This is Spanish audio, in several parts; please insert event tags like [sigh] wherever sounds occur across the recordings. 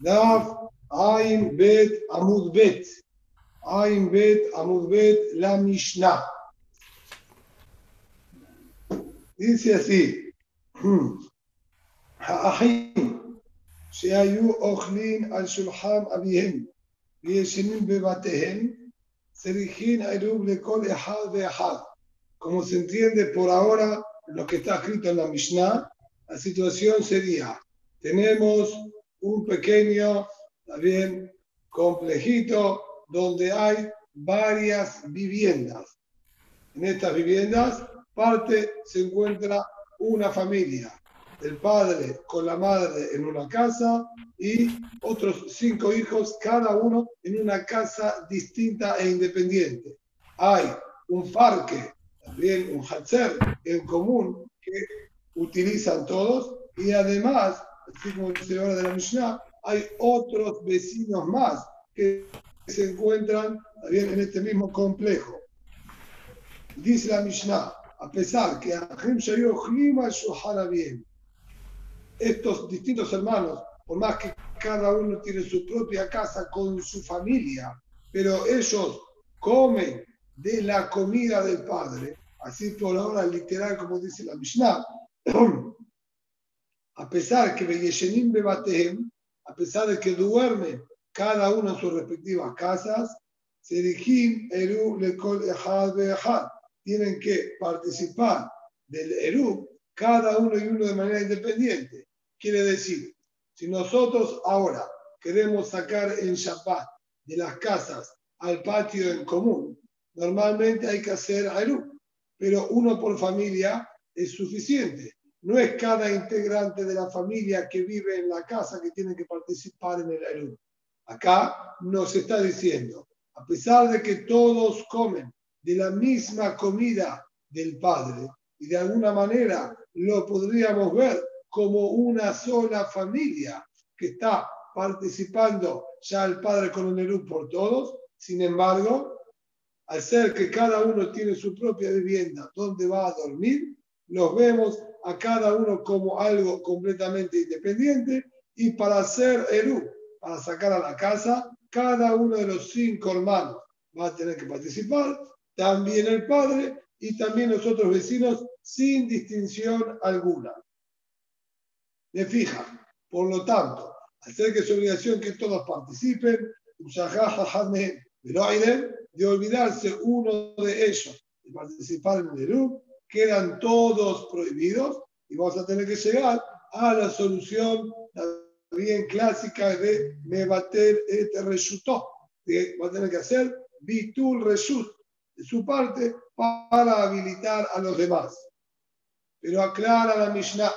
Daf Ain Bet Amud Bet. Ain Bet Amud Bet la Mishnah. Dice así. האחים שהיו אוכלים על שולחן אביהם וישנים בבתיהם צריכים עירוב לכל אחד ואחד. Como se entiende por ahora lo que está escrito en la Mishnah, la situación sería, tenemos un pequeño, también complejito, donde hay varias viviendas. En estas viviendas, parte se encuentra una familia, el padre con la madre en una casa y otros cinco hijos, cada uno en una casa distinta e independiente. Hay un parque, también un hatzer en común que utilizan todos y además, así como dice ahora de la Mishnah, hay otros vecinos más que se encuentran también en este mismo complejo. Dice la Mishnah, a pesar que estos distintos hermanos, por más que cada uno tiene su propia casa con su familia, pero ellos comen de la comida del padre, así por ahora literal como dice la Mishnah, [clears throat] a pesar que Bebatehem, a pesar de que duermen cada uno en sus respectivas casas, Eru Lekol tienen que participar del Eru, cada uno y uno de manera independiente. Quiere decir, si nosotros ahora queremos sacar en Shabbat de las casas al patio en común, normalmente hay que hacer Eru, pero uno por familia es suficiente. No es cada integrante de la familia que vive en la casa que tiene que participar en el Eru. Acá nos está diciendo, a pesar de que todos comen de la misma comida del Padre, y de alguna manera lo podríamos ver como una sola familia que está participando ya el Padre con el por todos, sin embargo, al ser que cada uno tiene su propia vivienda donde va a dormir, los vemos a cada uno como algo completamente independiente y para hacer Eru, para sacar a la casa, cada uno de los cinco hermanos va a tener que participar, también el padre y también los otros vecinos sin distinción alguna. Me fija, por lo tanto, ser que es obligación que todos participen, de olvidarse uno de ellos de participar en el Eru, quedan todos prohibidos y vamos a tener que llegar a la solución bien clásica de Mebater et Reshutó, que va a tener que hacer Bitul Reshut de su parte para habilitar a los demás. Pero aclara la Mishnah,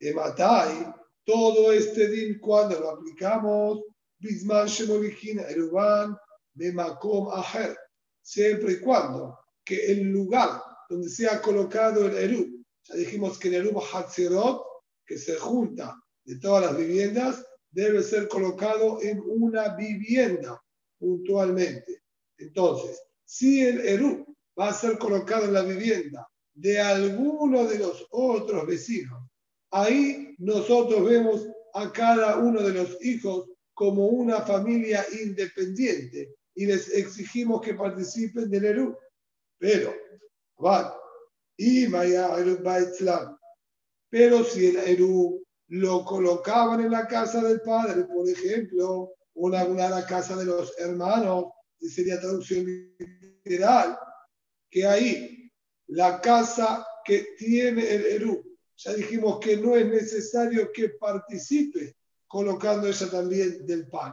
Ematai, todo este din cuando lo aplicamos, Bisman Shemolikin Eruban, Bemakom Aher, siempre y cuando que el lugar donde se ha colocado el Eru, ya dijimos que el Eru Hatzirot, que se junta de todas las viviendas, debe ser colocado en una vivienda puntualmente. Entonces, si el Eru va a ser colocado en la vivienda de alguno de los otros vecinos, ahí nosotros vemos a cada uno de los hijos como una familia independiente y les exigimos que participen del Eru. Pero, y pero si el Eru lo colocaban en la casa del padre, por ejemplo, alguna de la casa de los hermanos, sería traducción literal, que ahí la casa que tiene el Eru, ya dijimos que no es necesario que participe colocando ella también del pan.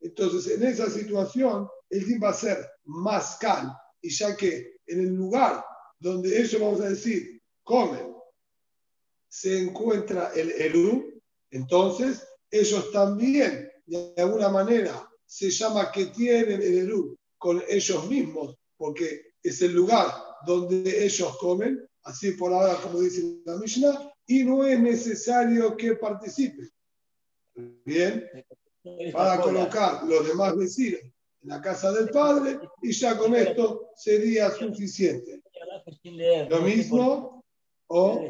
Entonces, en esa situación, el din va a ser más cal, y ya que en el lugar donde ellos, vamos a decir, comen, se encuentra el Eru, entonces ellos también, de alguna manera, se llama que tienen el Eru con ellos mismos, porque es el lugar donde ellos comen, así por ahora como dice la Mishnah, y no es necesario que participen. Bien, para colocar los demás vecinos en la casa del padre y ya con esto sería suficiente. Lo mismo, o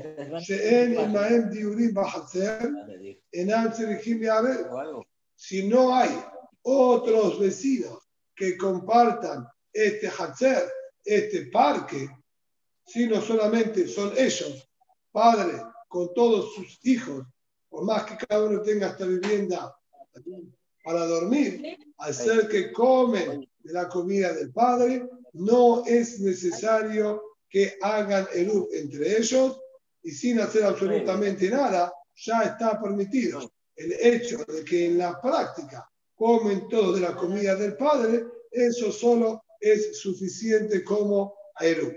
si no hay otros vecinos que compartan este Hatzer, este parque, sino solamente son ellos, padres, con todos sus hijos, por más que cada uno tenga esta vivienda para dormir, al ser que comen de la comida del padre, no es necesario que hagan el entre ellos y sin hacer absolutamente nada, ya está permitido. El hecho de que en la práctica comen todos de la comida del padre, eso solo es suficiente como Eru.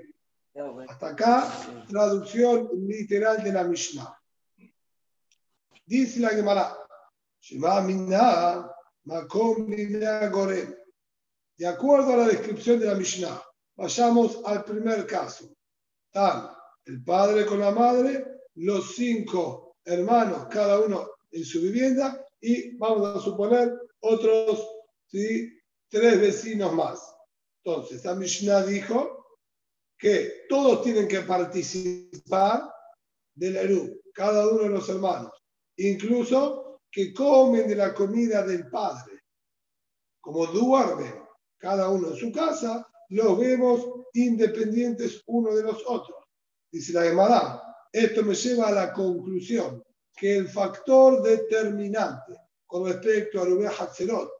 Hasta acá, traducción literal de la Mishnah. Dice la Gemara. De acuerdo a la descripción de la Mishnah, vayamos al primer caso. Tan, el padre con la madre, los cinco hermanos, cada uno en su vivienda, y vamos a suponer otros ¿sí? tres vecinos más. Entonces, la Mishnah dijo que todos tienen que participar del Eru, cada uno de los hermanos, incluso que comen de la comida del padre. Como duermen cada uno en su casa, los vemos independientes uno de los otros. Dice la Gemara, esto me lleva a la conclusión que el factor determinante con respecto a Rubén Hatzerot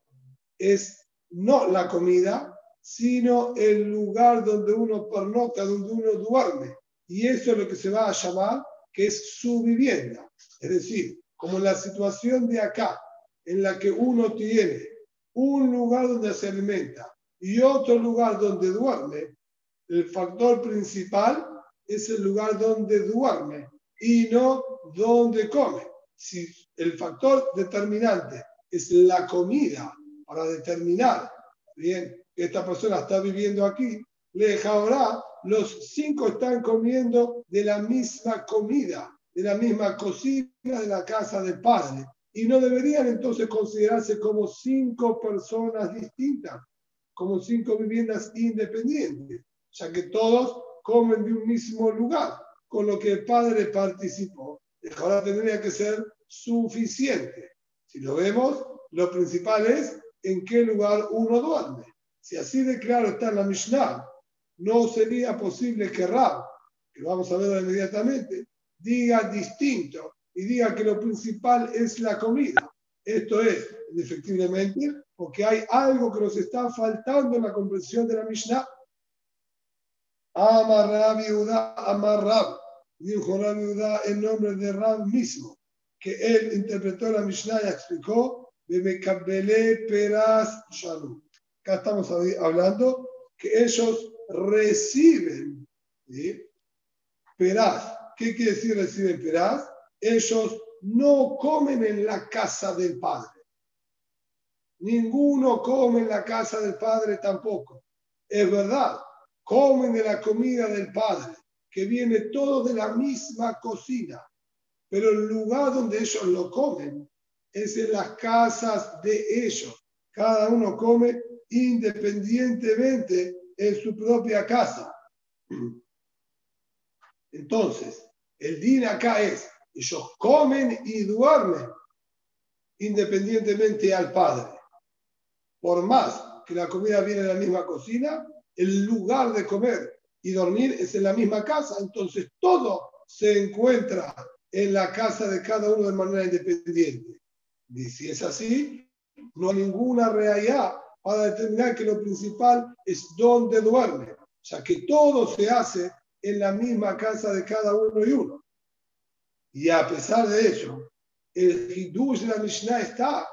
es no la comida, sino el lugar donde uno pernocta, donde uno duerme. Y eso es lo que se va a llamar que es su vivienda. Es decir, como la situación de acá, en la que uno tiene un lugar donde se alimenta y otro lugar donde duerme, el factor principal es el lugar donde duerme y no donde come. Si el factor determinante es la comida para determinar, bien, que esta persona está viviendo aquí, le ahora los cinco están comiendo de la misma comida, de la misma cocina de la casa del padre. Y no deberían entonces considerarse como cinco personas distintas, como cinco viviendas independientes, ya que todos comen de un mismo lugar, con lo que el padre participó. Ahora tendría que ser suficiente. Si lo vemos, lo principal es en qué lugar uno duerme. Si así de claro está en la Mishnah, no sería posible que Rab, que vamos a ver inmediatamente, diga distinto y diga que lo principal es la comida. Esto es, efectivamente, porque hay algo que nos está faltando en la comprensión de la Mishnah. Amar Yehuda, Amar Rab. Dijo Rab Yehuda en nombre de Rab mismo, que él interpretó la Mishnah y explicó, Bemekabele Peras Shalom. Acá estamos hablando que ellos reciben ¿sí? Peraz. ¿Qué quiere decir reciben peraz? Ellos no comen en la casa del Padre. Ninguno come en la casa del Padre tampoco. Es verdad, comen de la comida del Padre, que viene todo de la misma cocina, pero el lugar donde ellos lo comen es en las casas de ellos. Cada uno come independientemente en su propia casa. [clears throat] Entonces, el din acá es, ellos comen y duermen independientemente al Padre. Por más que la comida viene de la misma cocina, el lugar de comer y dormir es en la misma casa, entonces todo se encuentra en la casa de cada uno de manera independiente. Y si es así, no hay ninguna realidad para determinar que lo principal es dónde duerme, ya que todo se hace en la misma casa de cada uno y uno. Y a pesar de ello, el Hidush de la Mishnah está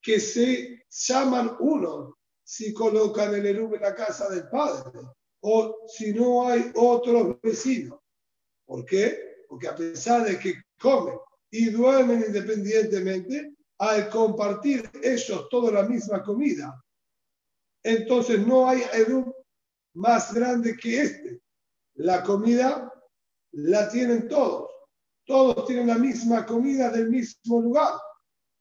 que se llaman uno si colocan el Erub en la casa del padre o si no hay otros vecinos. ¿Por qué? Porque a pesar de que comen y duermen independientemente, al compartir ellos toda la misma comida. Entonces no hay Eruv más grande que este. La comida la tienen todos. Todos tienen la misma comida del mismo lugar.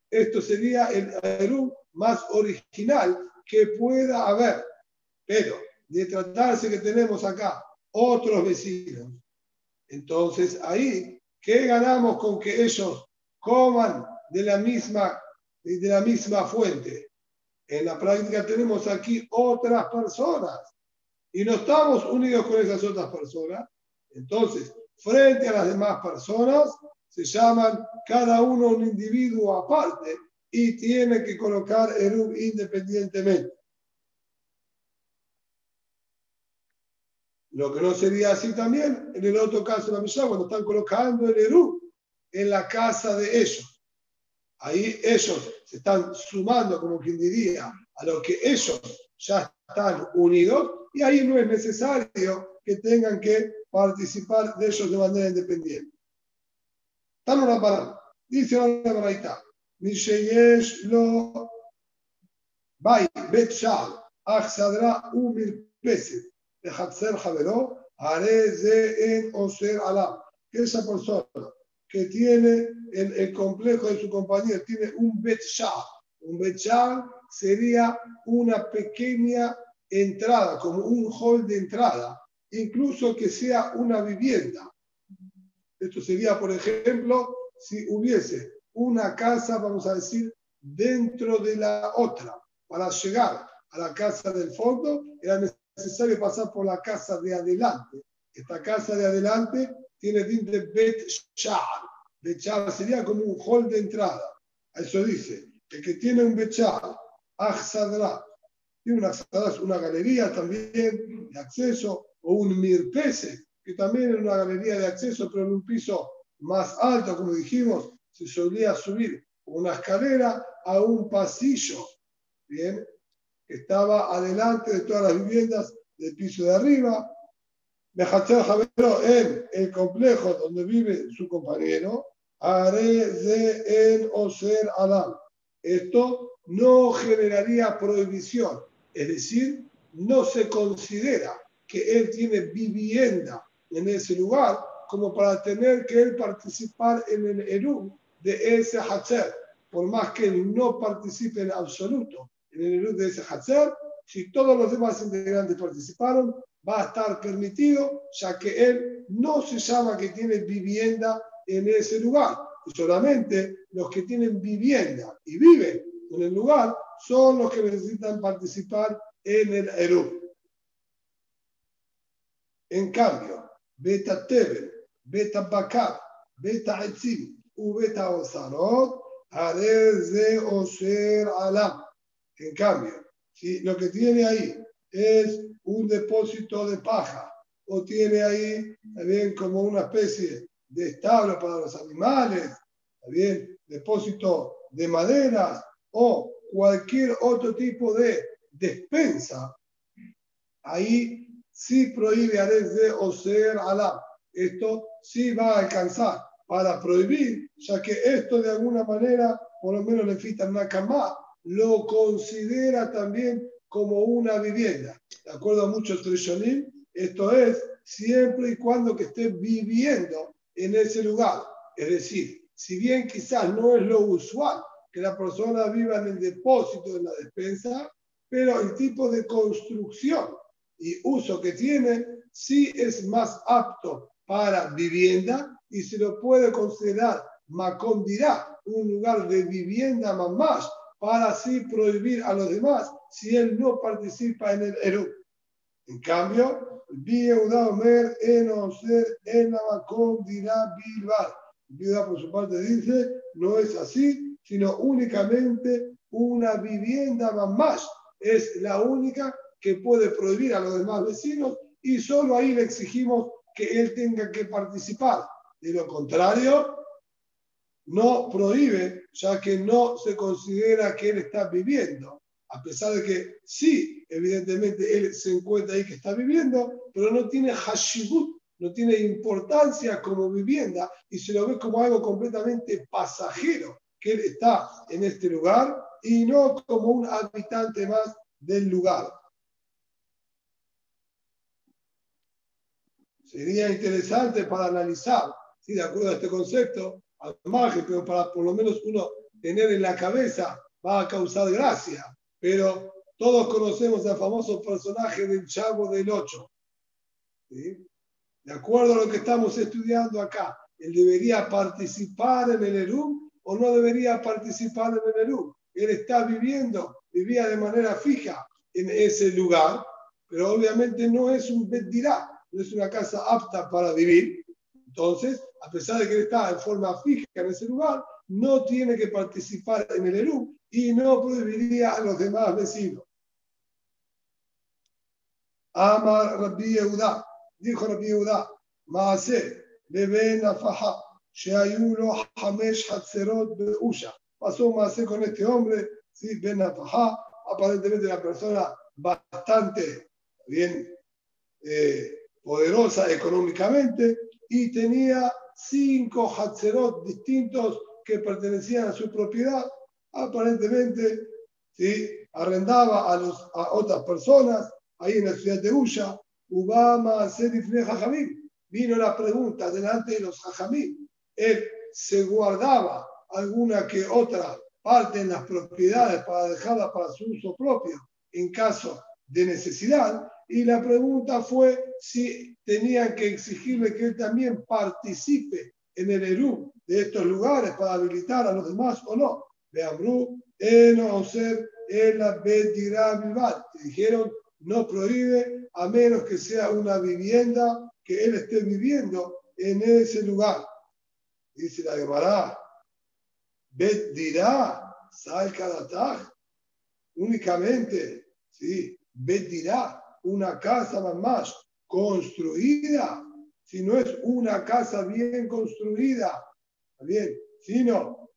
Esto sería el Eruv más original que pueda haber. Pero de tratarse que tenemos acá otros vecinos Entonces ahí, ¿qué ganamos con que ellos coman de la misma, de la misma fuente? En la práctica tenemos aquí otras personas y no estamos unidos con esas otras personas. Entonces, frente a las demás personas, se llaman cada uno un individuo aparte y tiene que colocar Erub independientemente. Lo que no sería así también en el otro caso de la Mishnah, cuando están colocando el Erub en la casa de ellos. Ahí ellos se están sumando, como quien diría, a lo que ellos ya están unidos y ahí no es necesario que tengan que participar de ellos de manera independiente. Estamos una parada. Dice la baraita. Misheyesh lo bay bet shal achsadra umir peset de hatzer javero haré ze en oser alam. Que esa persona que tiene en el complejo de su compañero tiene un bet shal. Un bet shal sería una pequeña entrada, como un hall de entrada, incluso que sea una vivienda. Esto sería, por ejemplo, si hubiese una casa, vamos a decir, dentro de la otra. Para llegar a la casa del fondo era necesario pasar por la casa de adelante. Esta casa de adelante tiene tinte Bet Sha'ar. Bet sería como un hall de entrada. Eso dice, el que tiene un Bet Sha'ar, tiene una, una galería también de acceso, o un Mirpese, que también es una galería de acceso, pero en un piso más alto, como dijimos, se solía subir una escalera a un pasillo, ¿bien? Que estaba adelante de todas las viviendas del piso de arriba. Mejacher Javero en el complejo donde vive su compañero, haré de en Oser Alam. Esto no generaría prohibición, es decir, no se considera que él tiene vivienda en ese lugar como para tener que él participar en el Eru de ese Hatzer, por más que él no participe en absoluto en el Eru de ese Hatzer, si todos los demás integrantes participaron, va a estar permitido, ya que él no se llama que tiene vivienda en ese lugar. Solamente los que tienen vivienda y viven en el lugar son los que necesitan participar en el Eru. En cambio, Beta Tebel, Beta Bakar, Beta Etzim En cambio, si lo que tiene ahí es un depósito de paja o tiene ahí también como una especie de establo para los animales, también depósito de maderas o cualquier otro tipo de despensa, ahí sí prohíbe a de Oser Alá. Esto sí va a alcanzar para prohibir, ya que esto de alguna manera, por lo menos le fita una cama, lo considera también como una vivienda. De acuerdo a muchos Trishonim, esto es siempre y cuando que esté viviendo en ese lugar. Es decir, si bien quizás no es lo usual que la persona viva en el depósito de la despensa, pero el tipo de construcción y uso que tiene, sí es más apto para vivienda y se lo puede considerar Macondirá, un lugar de vivienda más, para así prohibir a los demás si él no participa en el Eru. En cambio, Omer en Oser en Macondirá Bilbar. Vida por su parte dice, no es así, sino únicamente una vivienda más. Es la única que puede prohibir a los demás vecinos y solo ahí le exigimos que él tenga que participar. De lo contrario, no prohíbe, ya que no se considera que él está viviendo, a pesar de que sí, evidentemente él se encuentra ahí que está viviendo, pero no tiene hashibut, no tiene importancia como vivienda y se lo ve como algo completamente pasajero, que él está en este lugar y no como un habitante más del lugar. sería interesante para analizar, si de acuerdo a este concepto, al margen, pero para por lo menos uno tener en la cabeza, va a causar gracia. Pero todos conocemos al famoso personaje del Chavo del Ocho. de acuerdo a lo que estamos estudiando acá, él debería participar en el Erum o no debería participar en el Erum. Él está viviendo, vivía de manera fija en ese lugar, pero obviamente no es un Bedirá, no es una casa apta para vivir. Entonces, a pesar de que él está en forma fija en ese lugar, no tiene que participar en el Erum y no prohibiría a los demás vecinos. Amar Rabbi Yehuda, dijo Rabbi Yehuda, Maase, Bebe Nafaha, Sheayulo Hamesh Hatzerot Beusha. Pasó Maase con este hombre, ¿sí? Ben Nafaha, aparentemente una persona bastante bien eh, poderosa económicamente y tenía cinco Hatzerot distintos que pertenecían a su propiedad. Aparentemente, ¿sí? arrendaba a, los, a otras personas ahí en la ciudad de Usha, Ubama Serifne Jajamim. Vino la pregunta delante de los Jajamim. Él se guardaba alguna que otra parte en las propiedades para dejarla para su uso propio en caso de necesidad. Y la pregunta fue si tenían que exigirle que él también participe en el ERU de estos lugares para habilitar a los demás o no. Vean, Eno ser en la Dijeron, no prohíbe a menos que sea una vivienda que él esté viviendo en ese lugar. Dice la Gemara, Bet dirá, sal cada únicamente, ¿sí? Bet dirá, una casa más construida, si no es una casa bien construida, bien, sino,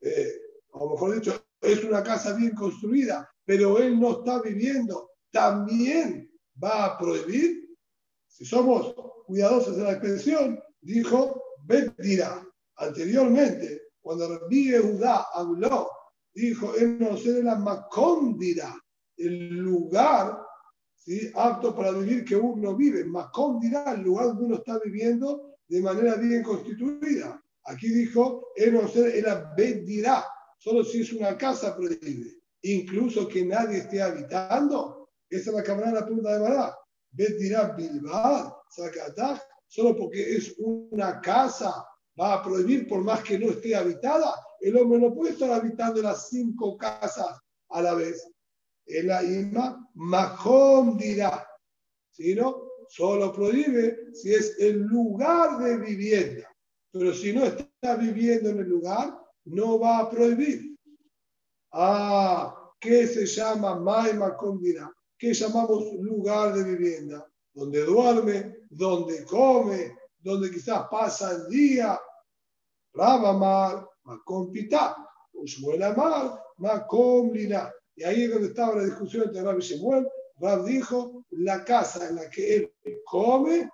eh, lo mejor dicho, es una casa bien construida, pero él no está viviendo también va a prohibir, si somos cuidadosos de la expresión, dijo dirá. Anteriormente, cuando Rabbi Judá habló, dijo, él no de la macóndira, el lugar ¿sí? apto para vivir que uno vive. Macóndira, el lugar donde uno está viviendo de manera bien constituida. Aquí dijo, era dirá, solo si es una casa prohíbe. Incluso que nadie esté habitando, esa es la cámara la pregunta de. Bet dirá Bilbao, solo porque es una casa, va a prohibir por más que no esté habitada. El hombre no puede estar habitando las cinco casas a la vez. Es la Ima Mahom dirá. no, solo prohíbe si es el lugar de vivienda. Pero si no está viviendo en el lugar, no va a prohibir. Ah, ¿qué se llama Maima dirá? que llamamos lugar de vivienda, donde duerme, donde come, donde quizás pasa el día. Rabamar, Makom Pitá, Ushmuel Amar, Makom Lina. Y ahí es donde estaba la discusión entre Rab y Shemuel. Rab dijo, la casa en la que él come,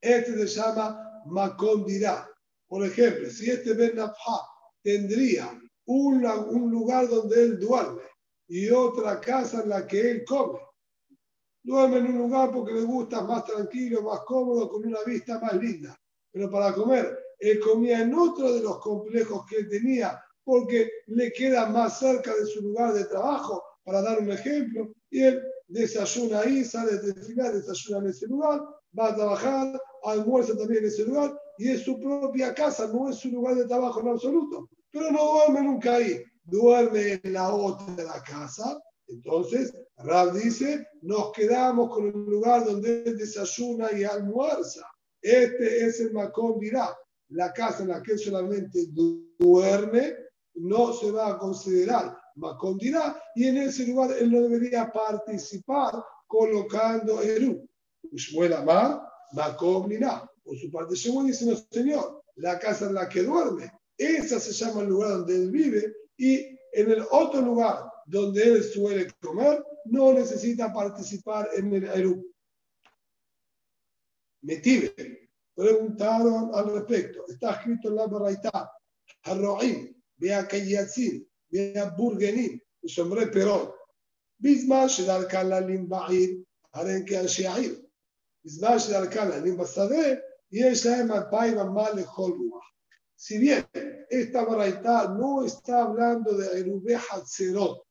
este se llama Makom. Por ejemplo, si este Ben tendría un, un lugar donde él duerme, y otra casa en la que él come. Duerme en un lugar porque le gusta más tranquilo, más cómodo, con una vista más linda. Pero para comer, él comía en otro de los complejos que él tenía porque le queda más cerca de su lugar de trabajo, para dar un ejemplo, y él desayuna ahí, sale del final, desayuna en ese lugar, va a trabajar, almuerza también en ese lugar, y es su propia casa, no es su lugar de trabajo en absoluto, pero no duerme nunca ahí duerme en la otra de la casa. Entonces, Rab dice, nos quedamos con el lugar donde él desayuna y almuerza. Este es el Macón dirá. La casa en la que él solamente duerme no se va a considerar Macón dirá y en ese lugar él no debería participar colocando Eru. Ushmuel Amar, Macón dirá. Por su parte, según dice, no, señor, la casa en la que duerme, esa se llama el lugar donde él vive y en el otro lugar donde él suele comer, no necesita participar en el Eru. Metive, preguntaron al respecto. Está escrito en la Baraitá, Harroim, vea Kayatzin, vea Burgenin, ושומרי פירות. בזמן שדרכן להלין בעיר, הרי הם כאנשי העיר. בזמן שדרכן להלין בשדה, יש להם אלפיים אמה לכל רוח si bien esta baraita no está hablando de Erubé Hatzerot,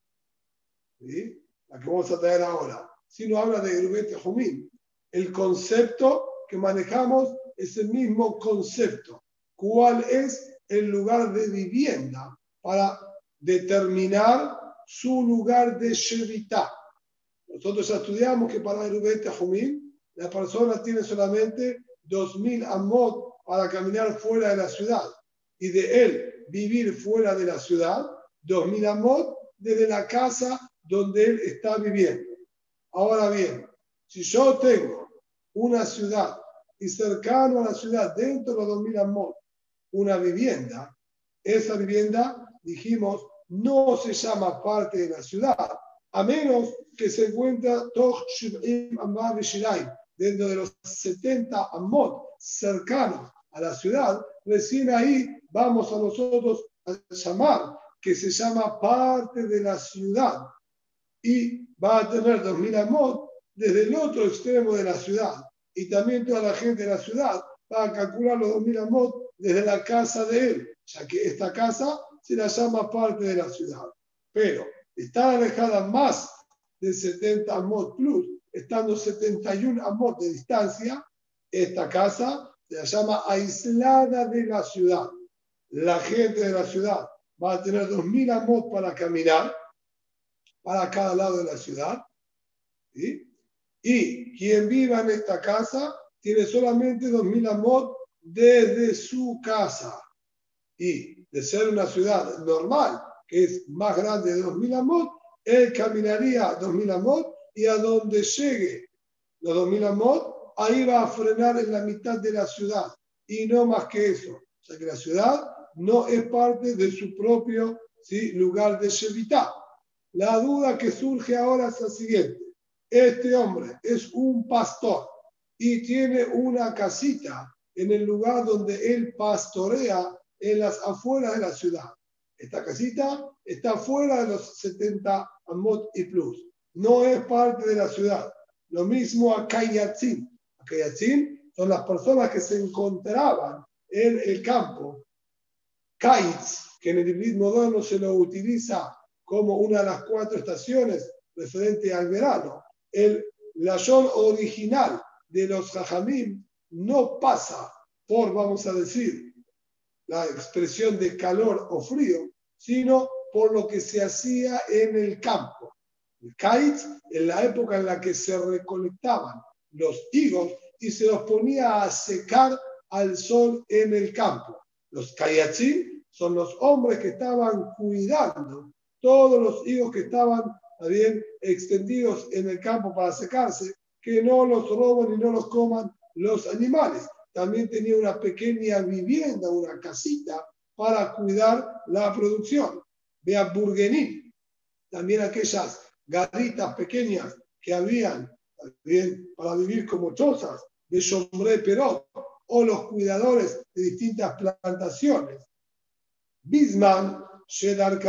la que vamos a traer ahora, sino habla de Erubé Tejumín, el concepto que manejamos ese mismo concepto. ¿Cuál es el lugar de vivienda para determinar su lugar de Shevita? Nosotros ya estudiamos que para el Jumín, la persona tiene solamente 2.000 amot para caminar fuera de la ciudad y de él vivir fuera de la ciudad, 2.000 amot desde la casa donde él está viviendo. Ahora bien, si yo tengo una ciudad y cercano a la ciudad, dentro de los 2.000 amot, una vivienda, esa vivienda, dijimos, no se llama parte de la ciudad, a menos que se encuentra dentro de los 70 amot cercanos a la ciudad, recién ahí vamos a nosotros a llamar que se llama parte de la ciudad. Y va a tener 2000 amot desde el otro extremo de la ciudad. Y también toda la gente de la ciudad va a calcular los 2000 amot desde la casa de él, ya que esta casa se la llama parte de la ciudad. Pero está alejada más de 70 amot plus, estando 71 amot de distancia, esta casa se la llama aislada de la ciudad. La gente de la ciudad va a tener 2.000 amot para caminar para cada lado de la ciudad. Y quien viva en esta casa tiene solamente 2.000 amot desde su casa. Y de ser una ciudad normal, que es más grande de 2.000 amot, él caminaría 2.000 amot y a donde llegue los 2.000 amot, ahí va a frenar en la mitad de la ciudad. Y no más que eso. O sea que la ciudad no es parte de su propio lugar de Shevitá. La duda que surge ahora es la siguiente. Este hombre es un pastor y tiene una casita en el lugar donde él pastorea en las afueras de la ciudad. Esta casita está fuera de los 70 amot y plus. No es parte de la ciudad. Lo mismo a Kayatzin. Kayatzin son las personas que se encontraban en el campo. Kaitz, que en el hibrid moderno se lo utiliza como una de las cuatro estaciones referente al verano. El layón original de los jajamim no pasa por, vamos a decir, la expresión de calor o frío, sino por lo que se hacía en el campo. El kaitz, en la época en la que se recolectaban los higos y se los ponía a secar al sol en el campo. Los kayatzim son los hombres que estaban cuidando todos los higos que estaban bien extendidos en el campo para secarse, que no los roben y no los coman los animales. También tenía una pequeña vivienda, una casita para cuidar la producción. Vea Burguenín, también aquellas garritas pequeñas que habían bien, para vivir como chozas de Sombré Perot o los cuidadores de distintas plantaciones. Bisman, Shedar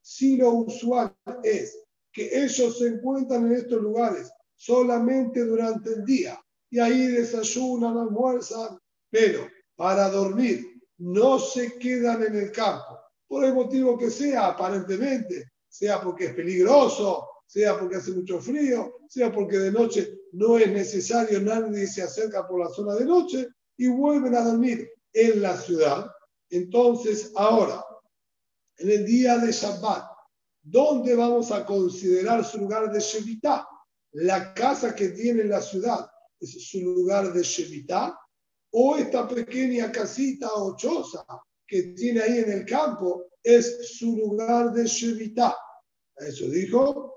si lo usual es que ellos se encuentran en estos lugares solamente durante el día y ahí desayunan, almuerzan, pero para dormir no se quedan en el campo, por el motivo que sea, aparentemente, sea porque es peligroso, sea porque hace mucho frío, sea porque de noche no es necesario, nadie se acerca por la zona de noche y vuelven a dormir en la ciudad. Entonces, ahora, en el día de Shabbat, ¿dónde vamos a considerar su lugar de Shevitá? La casa que tiene la ciudad es su lugar de Shevitá, o esta pequeña casita o choza que tiene ahí en el campo es su lugar de Shevitá. Eso dijo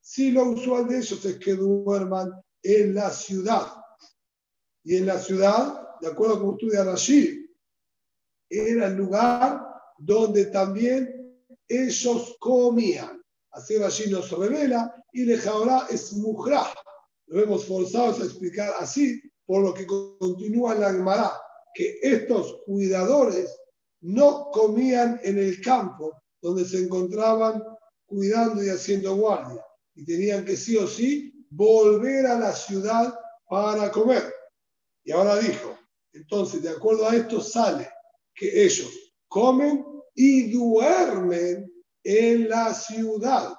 si lo usual de ellos es que duerman en la ciudad. Y en la ciudad, de acuerdo con estudia Rashi, era el lugar donde también ellos comían. Así Rashi nos revela y Lejaorá es mujra. Lo hemos forzado a explicar así, por lo que continúa la Gemara, que estos cuidadores no comían en el campo, donde se encontraban cuidando y haciendo guardia. Y tenían que sí o sí volver a la ciudad para comer. Y ahora dijo, entonces, de acuerdo a esto sale que ellos comen y duermen en la ciudad.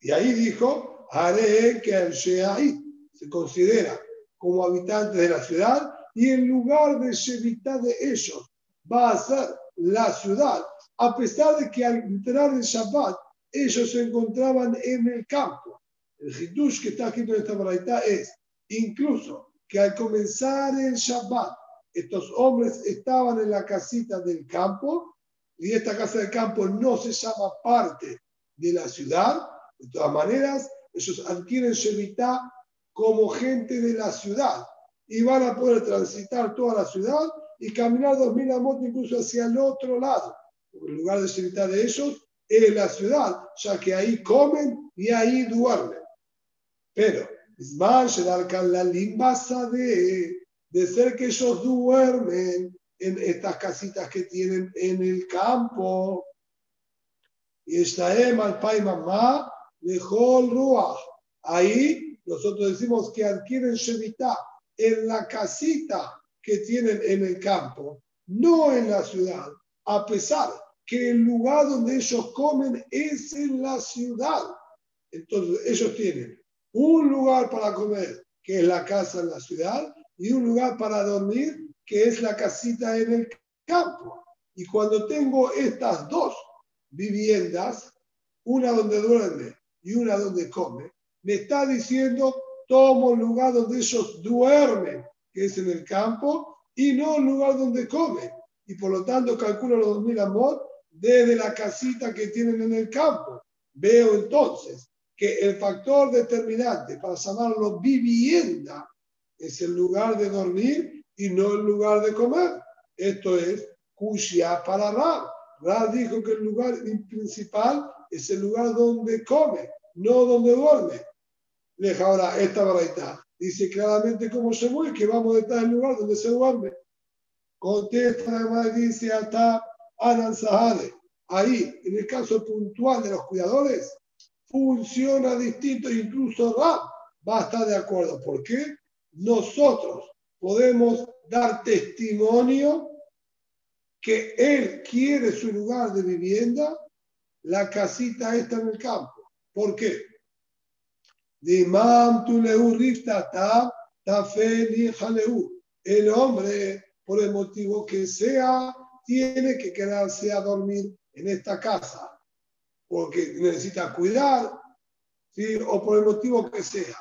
Y ahí dijo, haré que el Sheahí se considera como habitantes de la ciudad y en lugar de Shevitá de ellos va a ser la ciudad, a pesar de que al entrar el Shabbat ellos se encontraban en el campo. El Hidush que está escrito en esta paraita es incluso que al comenzar el Shabbat estos hombres estaban en la casita del campo y esta casa del campo no se llama parte de la ciudad. De todas maneras, ellos adquieren Shevitá como gente de la ciudad y van a poder transitar toda la ciudad y caminar dos mil amos incluso hacia el otro lado. El lugar de Shevitá de ellos es la ciudad, ya que ahí comen y ahí duermen. Pero, la limbasa de de ser que ellos duermen en estas casitas que tienen en el campo. Y está al pai mamá, lejol ruach. Ahí nosotros decimos que adquieren Shemitah en la casita que tienen en el campo, no en la ciudad, a pesar que el lugar donde ellos comen es en la ciudad. Entonces ellos tienen un lugar para comer, que es la casa en la ciudad, y un lugar para dormir que es la casita en el campo. Y cuando tengo estas dos viviendas, una donde duerme y una donde come, me está diciendo tomo el lugar donde ellos duermen, que es en el campo, y no el lugar donde comen. Y por lo tanto calculo los 2000 amot desde la casita que tienen en el campo. Veo entonces que el factor determinante para llamarlo vivienda es el lugar de dormir y no el lugar de comer. Esto es Kushia para Rab. Rab dijo que el lugar principal es el lugar donde come, no donde duerme. Deja ahora esta baraita. Dice claramente cómo se mueve, que vamos a estar en el lugar donde se duerme. Contesta además, dice hasta Anan Sahade. Ahí, en el caso puntual de los cuidadores, funciona distinto, incluso va a estar de acuerdo. ¿Por qué? nosotros podemos dar testimonio que él quiere su lugar de vivienda, la casita está en el campo. ¿Por qué? El hombre, por el motivo que sea, tiene que quedarse a dormir en esta casa, porque necesita cuidar, ¿sí? o por el motivo que sea.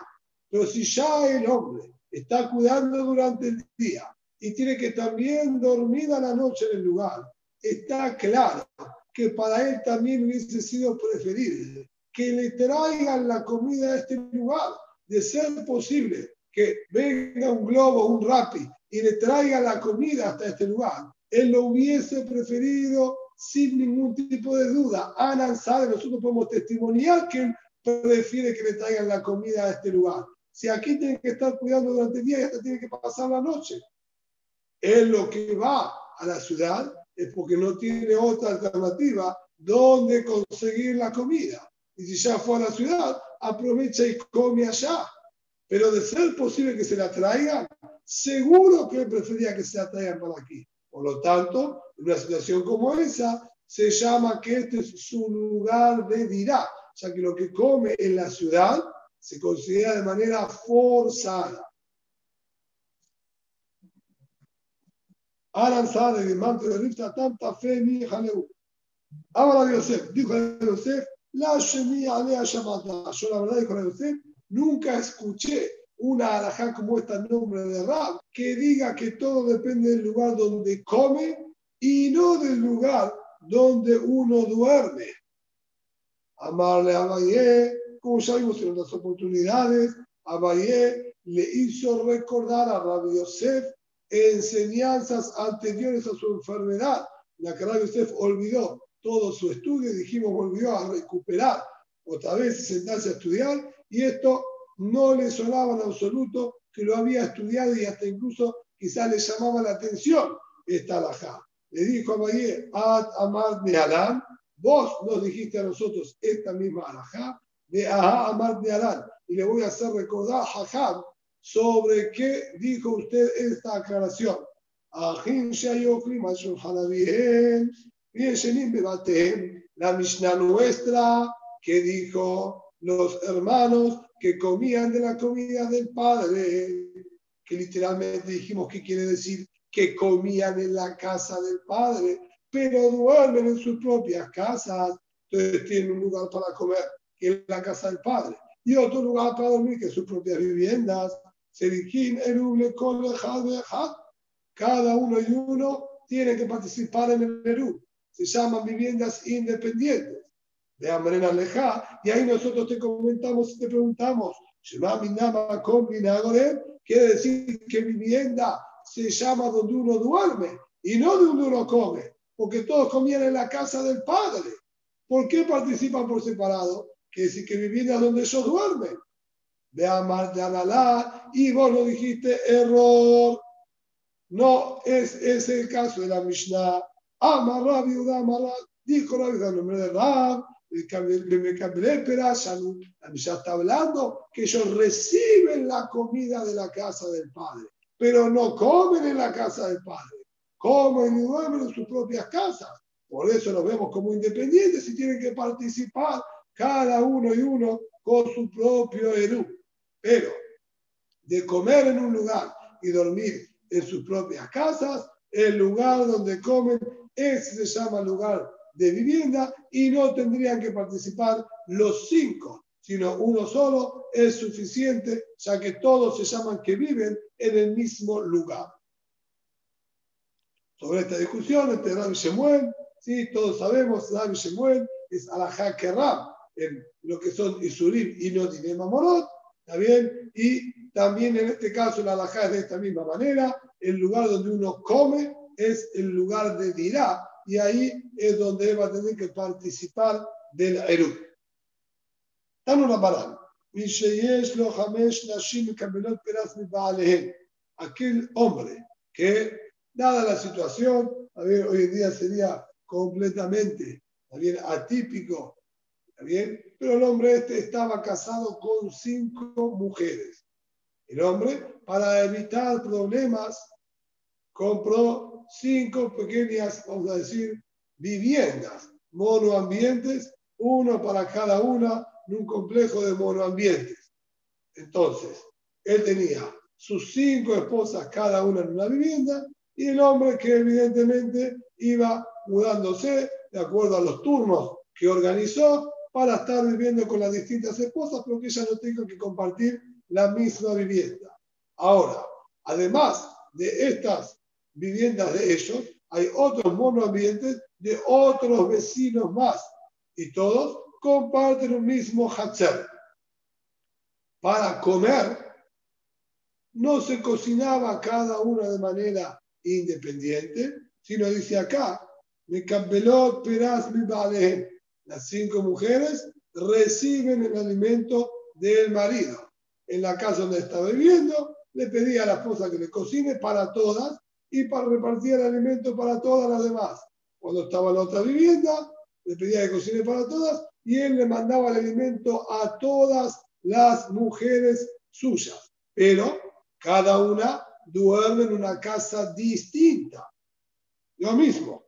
Pero si ya el hombre está cuidando durante el día y tiene que también dormir a la noche en el lugar, está claro que para él también hubiese sido preferible que le traigan la comida a este lugar, de ser posible que venga un globo, un rapi, y le traiga la comida hasta este lugar. Él lo hubiese preferido sin ningún tipo de duda. Ana sabe, nosotros podemos testimoniar que él prefiere que le traigan la comida a este lugar. Si aquí tiene que estar cuidando durante el día y hasta tiene que pasar la noche. Él lo que va a la ciudad es porque no tiene otra alternativa donde conseguir la comida. Y si ya fue a la ciudad, aprovecha y come allá. Pero de ser posible que se la traigan, seguro que prefería que se la traigan para aquí. Por lo tanto, en una situación como esa, se llama que este es su lugar de dirá. Sea, que lo que come en la ciudad se considera de manera forzada. Alan sabe de manto de Rifta tanta fe mi jaleu. Ahora Yosef, dijo a Yosef, la shemi alea llamada. Yo la verdad, dijo a Yosef, nunca escuché una alajá como esta nombre de Rab, que diga que todo depende del lugar donde come y no del lugar donde uno duerme. Amarle a Valle, como sabemos en otras oportunidades, Abayé le hizo recordar a Rabbi Yosef enseñanzas anteriores a su enfermedad. La que Yosef olvidó todo su estudio dijimos volvió a recuperar otra vez sentarse a estudiar y esto no le sonaba en absoluto que lo había estudiado y hasta incluso quizás le llamaba la atención esta alajá. Le dijo a Abayé, Ad Amad Nehalan, vos nos dijiste a nosotros esta misma alajá, de Aha Amar de Arán. Y le voy a hacer recordar a sobre qué dijo usted esta aclaración. La Mishnah nuestra que dijo los hermanos que comían de la comida del padre, que literalmente dijimos que quiere decir que comían en la casa del padre, pero duermen en sus propias casas, entonces tienen un lugar para comer, que es la casa del padre, y otro lugar para dormir, que sus propias viviendas. Cada uno y uno tiene que participar en el Perú. Se llaman viviendas independientes. De Amrena Leja, y ahí nosotros te comentamos y te preguntamos, quiere decir que vivienda se llama donde uno duerme y no donde uno come, porque todos comían en la casa del padre. ¿Por qué participan por separado? Quiere decir que vivienda donde ellos duermen. Ve a Mardanalá y vos lo dijiste, error. No es ese el caso de la Mishnah. Amarra, viuda, amarra. Dijo la vida en nombre de Rab. La Mishnah está hablando que ellos reciben la comida de la casa del Padre, pero no comen en la casa del Padre. Comen y duermen en sus propias casas. Por eso los vemos como independientes y tienen que participar cada uno y uno con su propio Eru. Pero de comer en un lugar y dormir en sus propias casas, el lugar donde comen, ese se llama lugar de vivienda y no tendrían que participar los cinco, sino uno solo es suficiente, ya que todos se llaman que viven en el mismo lugar. Sobre esta discusión entre Rab y Shemuel, ¿sí? todos sabemos, Rab y Shemuel es Alajá Kerrab, en lo que son Isurim y no Dinema Morot, ¿está bien? Y también en este caso la alajá es de esta misma manera, el lugar donde uno come es el lugar de dirá, y ahí es donde él va a tener que participar del Eru. Una palabra. Aquel hombre que, dada la situación, hoy en día sería completamente bien, atípico, bien, pero el hombre este estaba casado con cinco mujeres. El hombre, para evitar problemas, compró cinco pequeñas, vamos a decir, viviendas, monoambientes, uno para cada una en un complejo de monoambientes. Entonces, él tenía sus cinco esposas cada una en una vivienda y el hombre que evidentemente iba mudándose de acuerdo a los turnos que organizó para estar viviendo con las distintas esposas, pero que ella no tenga que compartir la misma vivienda. Ahora, además de estas viviendas de ellos, hay otros monoambientes de otros vecinos más y todos comparten un mismo hatzer. Para comer no se cocinaba cada una de manera independiente, sino dice acá, me peras mi Las cinco mujeres reciben el alimento del marido. En la casa donde estaba viviendo, le pedía a la esposa que le cocine para todas y para repartir el alimento para todas las demás. Cuando estaba en la otra vivienda, le pedía que cocine para todas y él le mandaba el alimento a todas las mujeres suyas. Pero cada una duerme en una casa distinta. Lo mismo,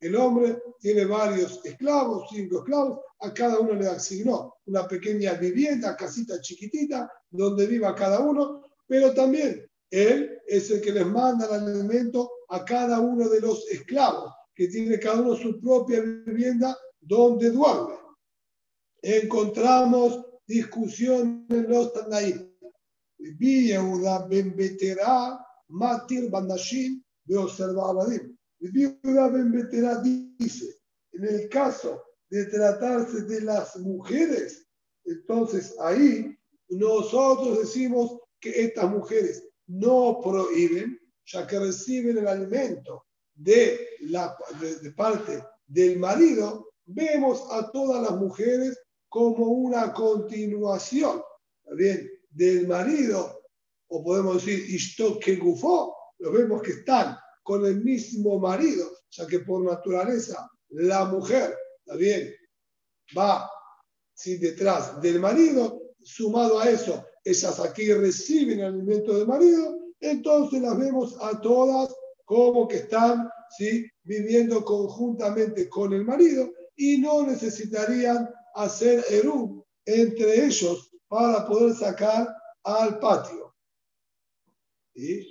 el hombre tiene varios esclavos, cinco esclavos, a cada uno le asignó una pequeña vivienda, casita chiquitita, donde viva cada uno, pero también él es el que les manda el alimento a cada uno de los esclavos, que tiene cada uno su propia vivienda donde duerme. Encontramos discusión en los Tanaim. Ben Matir Bandashim, observa Abadim. Yehuda ben Betera dice, en el caso de tratarse de las mujeres, entonces ahí nosotros decimos que estas mujeres no prohíben, ya que reciben el alimento de, la, de, parte del marido, vemos a todas las mujeres como una continuación bien, del marido, o podemos decir, Ishto que gufó, lo vemos que están con el mismo marido, ya que por naturaleza la mujer, bien, va sin detrás del marido, sumado a eso, esas aquí reciben el alimento del marido, entonces las vemos a todas como que están ¿sí? viviendo conjuntamente con el marido y no necesitarían hacer Eru entre ellos para poder sacar al patio. ¿Y?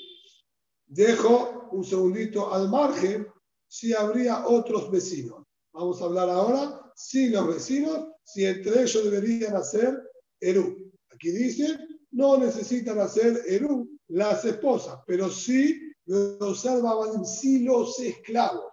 Dejo un segundito al margen si habría otros vecinos. Vamos a hablar ahora si los vecinos, si entre ellos deberían hacer Eru. Aquí dice, no necesitan hacer Eru las esposas, pero sí los sí los esclavos.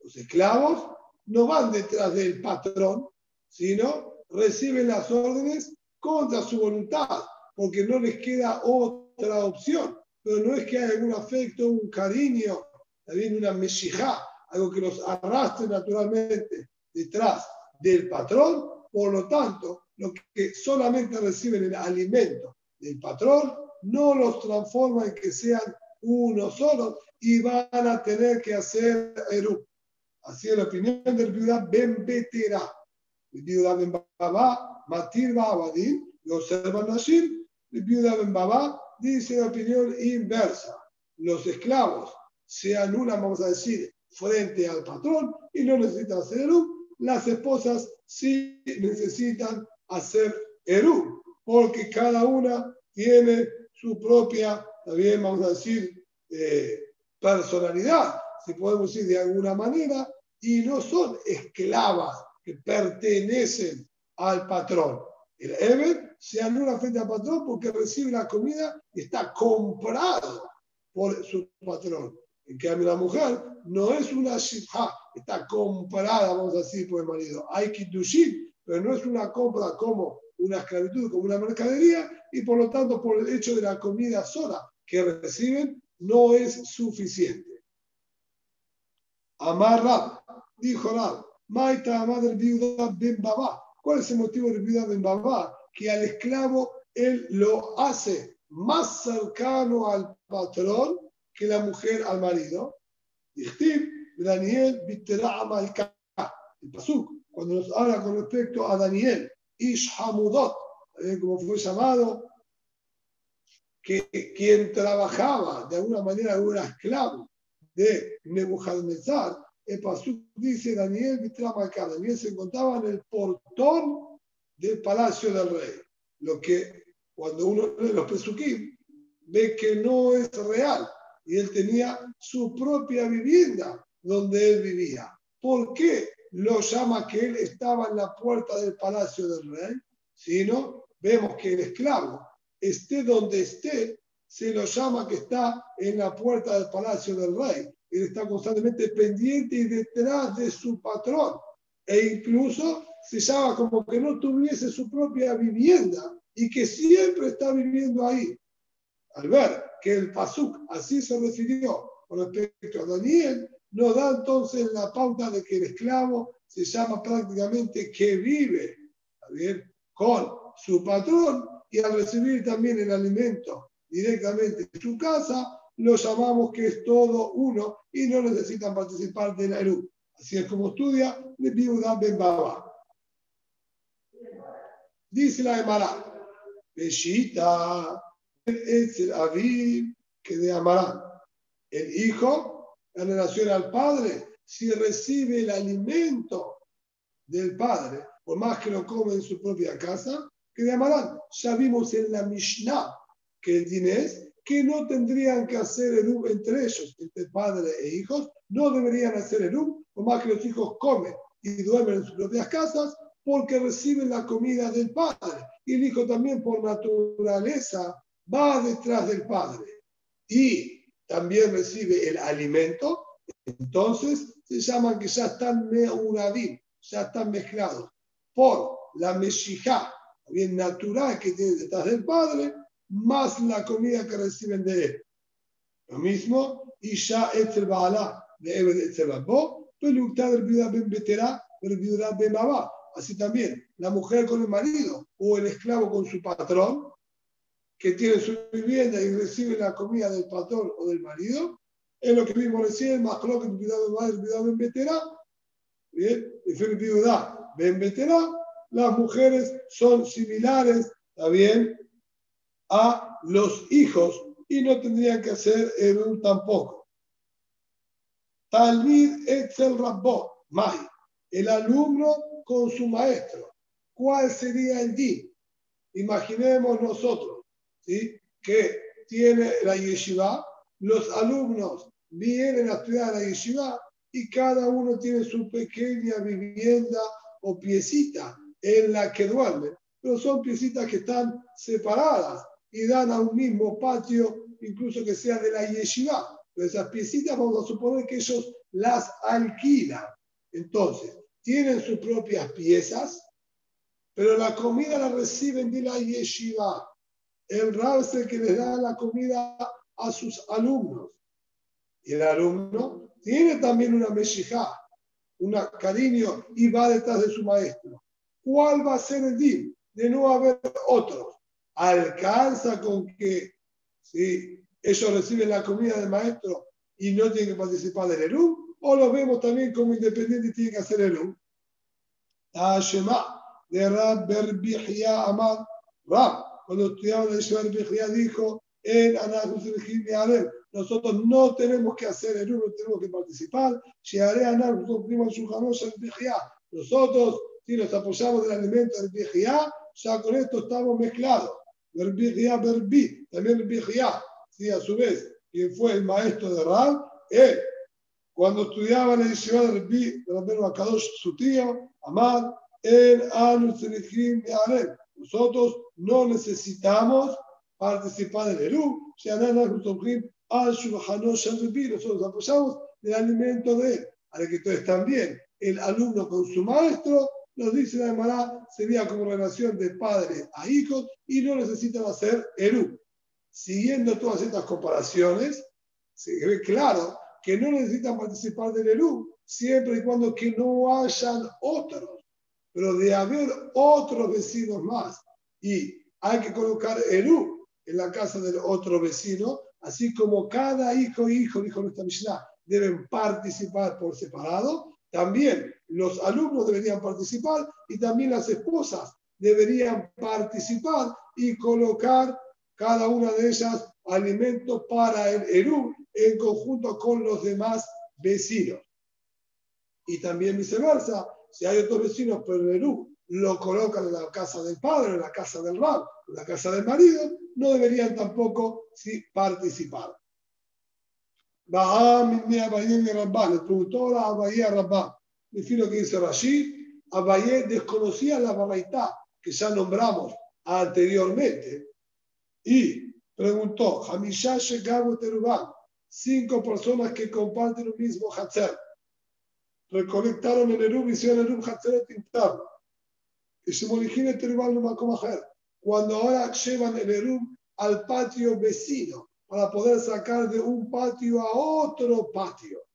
Los esclavos no van detrás del patrón, sino reciben las órdenes contra su voluntad, porque no les queda otra opción. Pero no es que haya algún afecto, un cariño, también una meshijá, algo que los arrastre naturalmente detrás del patrón. Por lo tanto, lo que solamente reciben el alimento del patrón no los transforma en que sean uno solo y van a tener que hacer Eru. Así es la opinión del viuda Ben Betera. El viuda Ben Baba, Matir Babadin, lo observan Nashim. El viuda Ben Baba dice la opinión inversa. Los esclavos se anulan, vamos a decir, frente al patrón y no necesitan hacer Eru. Las esposas sí necesitan hacer Eru, porque cada una tiene su propia, también vamos a decir, eh, personalidad, si podemos decir de alguna manera, y no son esclavas que pertenecen al patrón. El Eber se anula frente al patrón porque recibe la comida y está comprado por su patrón. En cambio, la mujer no es una shibha, está comprada, vamos a decir, por el marido. Hay kiddushin, pero no es una compra como una esclavitud, como una mercadería, y por lo tanto, por el hecho de la comida sola que reciben, no es suficiente. Amar dijo Rab, Maita madre viuda Ben Baba. ¿Cuál es el motivo de viuda Ben Baba? Que al esclavo él lo hace más cercano al patrón que la mujer al marido. Daniel El Pasuk, cuando nos habla con respecto a Daniel, Ish Hamudot, eh, como fue llamado, que quien trabajaba de alguna manera era esclavo de Nebuchadnezzar, el Pasuk dice Daniel acá. Daniel se encontraba en el portón del palacio del rey. Lo que cuando uno lee los Pesukim ve que no es real. Y él tenía su propia vivienda donde él vivía. ¿Por qué lo llama que él estaba en la puerta del palacio del rey? Si no, vemos que el esclavo esté donde esté, se lo llama que está en la puerta del palacio del rey. Él está constantemente pendiente y detrás de su patrón. E incluso se llama como que no tuviese su propia vivienda y que siempre está viviendo ahí. Al ver que el Pasuk así se refirió con respecto a Daniel, nos da entonces la pauta de que el esclavo se llama prácticamente que vive con su patrón y al recibir también el alimento directamente en su casa, lo llamamos que es todo uno y no necesitan participar de la ERU. Así es como estudia de Viuda Ben Baba. Dice la Emara, es el Aviv que de Amarán. El hijo, en relación al padre, si recibe el alimento del padre, por más que lo come en su propia casa, que de Amarán. Ya vimos en la Mishnah que el dinés, que no tendrían que hacer el entre ellos, entre padre e hijos, no deberían hacer el por más que los hijos comen y duermen en sus propias casas, porque reciben la comida del padre. Y el hijo también por naturaleza va detrás del padre y también recibe el alimento, entonces se llaman que ya están meuradim, ya están mezclados por la meshijá, bien natural que tiene detrás del padre, más la comida que reciben de él. Lo mismo, Isha Etzel Baala de Ebed Etzel Babbo, Pelukta del Viuda Ben Betera, del Viuda Ben Baba. Así también, la mujer con el marido o el esclavo con su patrón, que tiene su vivienda y recibe la comida del patrón o del marido, es lo que vimos recién, más lo que Viuda Ben Baba, el Ben Betera, bien, el Viuda Ben Betera, las mujeres son similares, también a los hijos y no tendrían que hacer un tampoco. Talmid Etzel Rabbo, Mai. el alumno con su maestro. ¿Cuál sería el din? Imaginemos nosotros ¿sí? que tiene la yeshiva, los alumnos vienen a estudiar la yeshiva y cada uno tiene su pequeña vivienda o piecita en la que duermen, pero son piecitas que están separadas y dan a un mismo patio, incluso que sea de la yeshiva. Pero esas piecitas vamos a suponer que ellos las alquilan. Entonces, tienen sus propias piezas, pero la comida la reciben de la yeshiva. El rab es el que les da la comida a sus alumnos. Y el alumno tiene también una meshijá, un cariño y va detrás de su maestro. ¿Cuál va a ser el día de no haber otros? Alcanza con que si ellos reciben la comida del maestro y no tienen que participar del Eru, o los vemos también como independientes y tienen que hacer Eru. Tashema de Rab Amar Rab, cuando estudiaba de Berbihya dijo en nosotros no tenemos que hacer el no tenemos que participar. Nosotros, si nos apoyamos del alimento del Bijia, ya con esto estamos mezclados. El Bijia Berbi, también el Bijia, si a su vez, quien fue el maestro de Rab, él, cuando estudiaba la edición del Rabbi, de Akadosh, su tío, Amad, el Anu Nosotros no necesitamos participar del Eru, al nosotros apoyamos del alimento de él. Ahora que entonces también el alumno con su maestro, nos dice la Gemara, sería como relación de padre a hijo y no necesitan hacer Eru. Siguiendo todas estas comparaciones, se ve claro que no necesitan participar del Eru, siempre y cuando que no hayan otros. Pero de haber otros vecinos más y hay que colocar Eru en la casa del otro vecino, así como cada hijo hijo, dijo nuestra Mishnah, deben participar por separado, también los alumnos deberían participar y también las esposas deberían participar y colocar cada una de ellas alimentos para el Eru en conjunto con los demás vecinos. Y también viceversa, si hay otros vecinos, pero el Eru lo colocan en la casa del padre, en la casa del rab, en la casa del marido, no deberían tampoco sí, participar. Le preguntó a Abayé a Me fino que dice Rashi, Abayé desconocía la baraitá que ya nombramos anteriormente y preguntó, Hamishá Shekabu Terubán, cinco personas que comparten un mismo Hatzer, recolectaron el Erub y hicieron el Erub Hatzeret interno y se morijine Terubán no va a cuando ahora llevan el Erum al patio vecino para poder sacar de un patio a otro patio.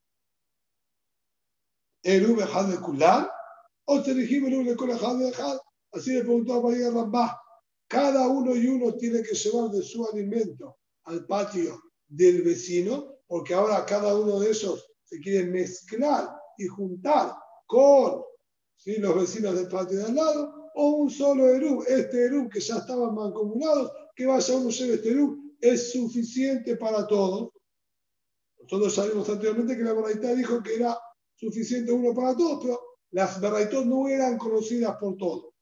Erum de Kulan o te dijimos Erum de de Así le preguntó a María Rambá. Cada uno y uno tiene que llevar de su alimento al patio del vecino, porque ahora cada uno de esos se quiere mezclar y juntar con los vecinos del patio de al lado, o un solo Eru, este Eru que ya estaban mancomunados, que vaya uno lleve este Eru, es suficiente para todos. Nosotros sabemos anteriormente que la Baraitá dijo que era suficiente uno para todos, pero las Baraitot no eran conocidas por todos.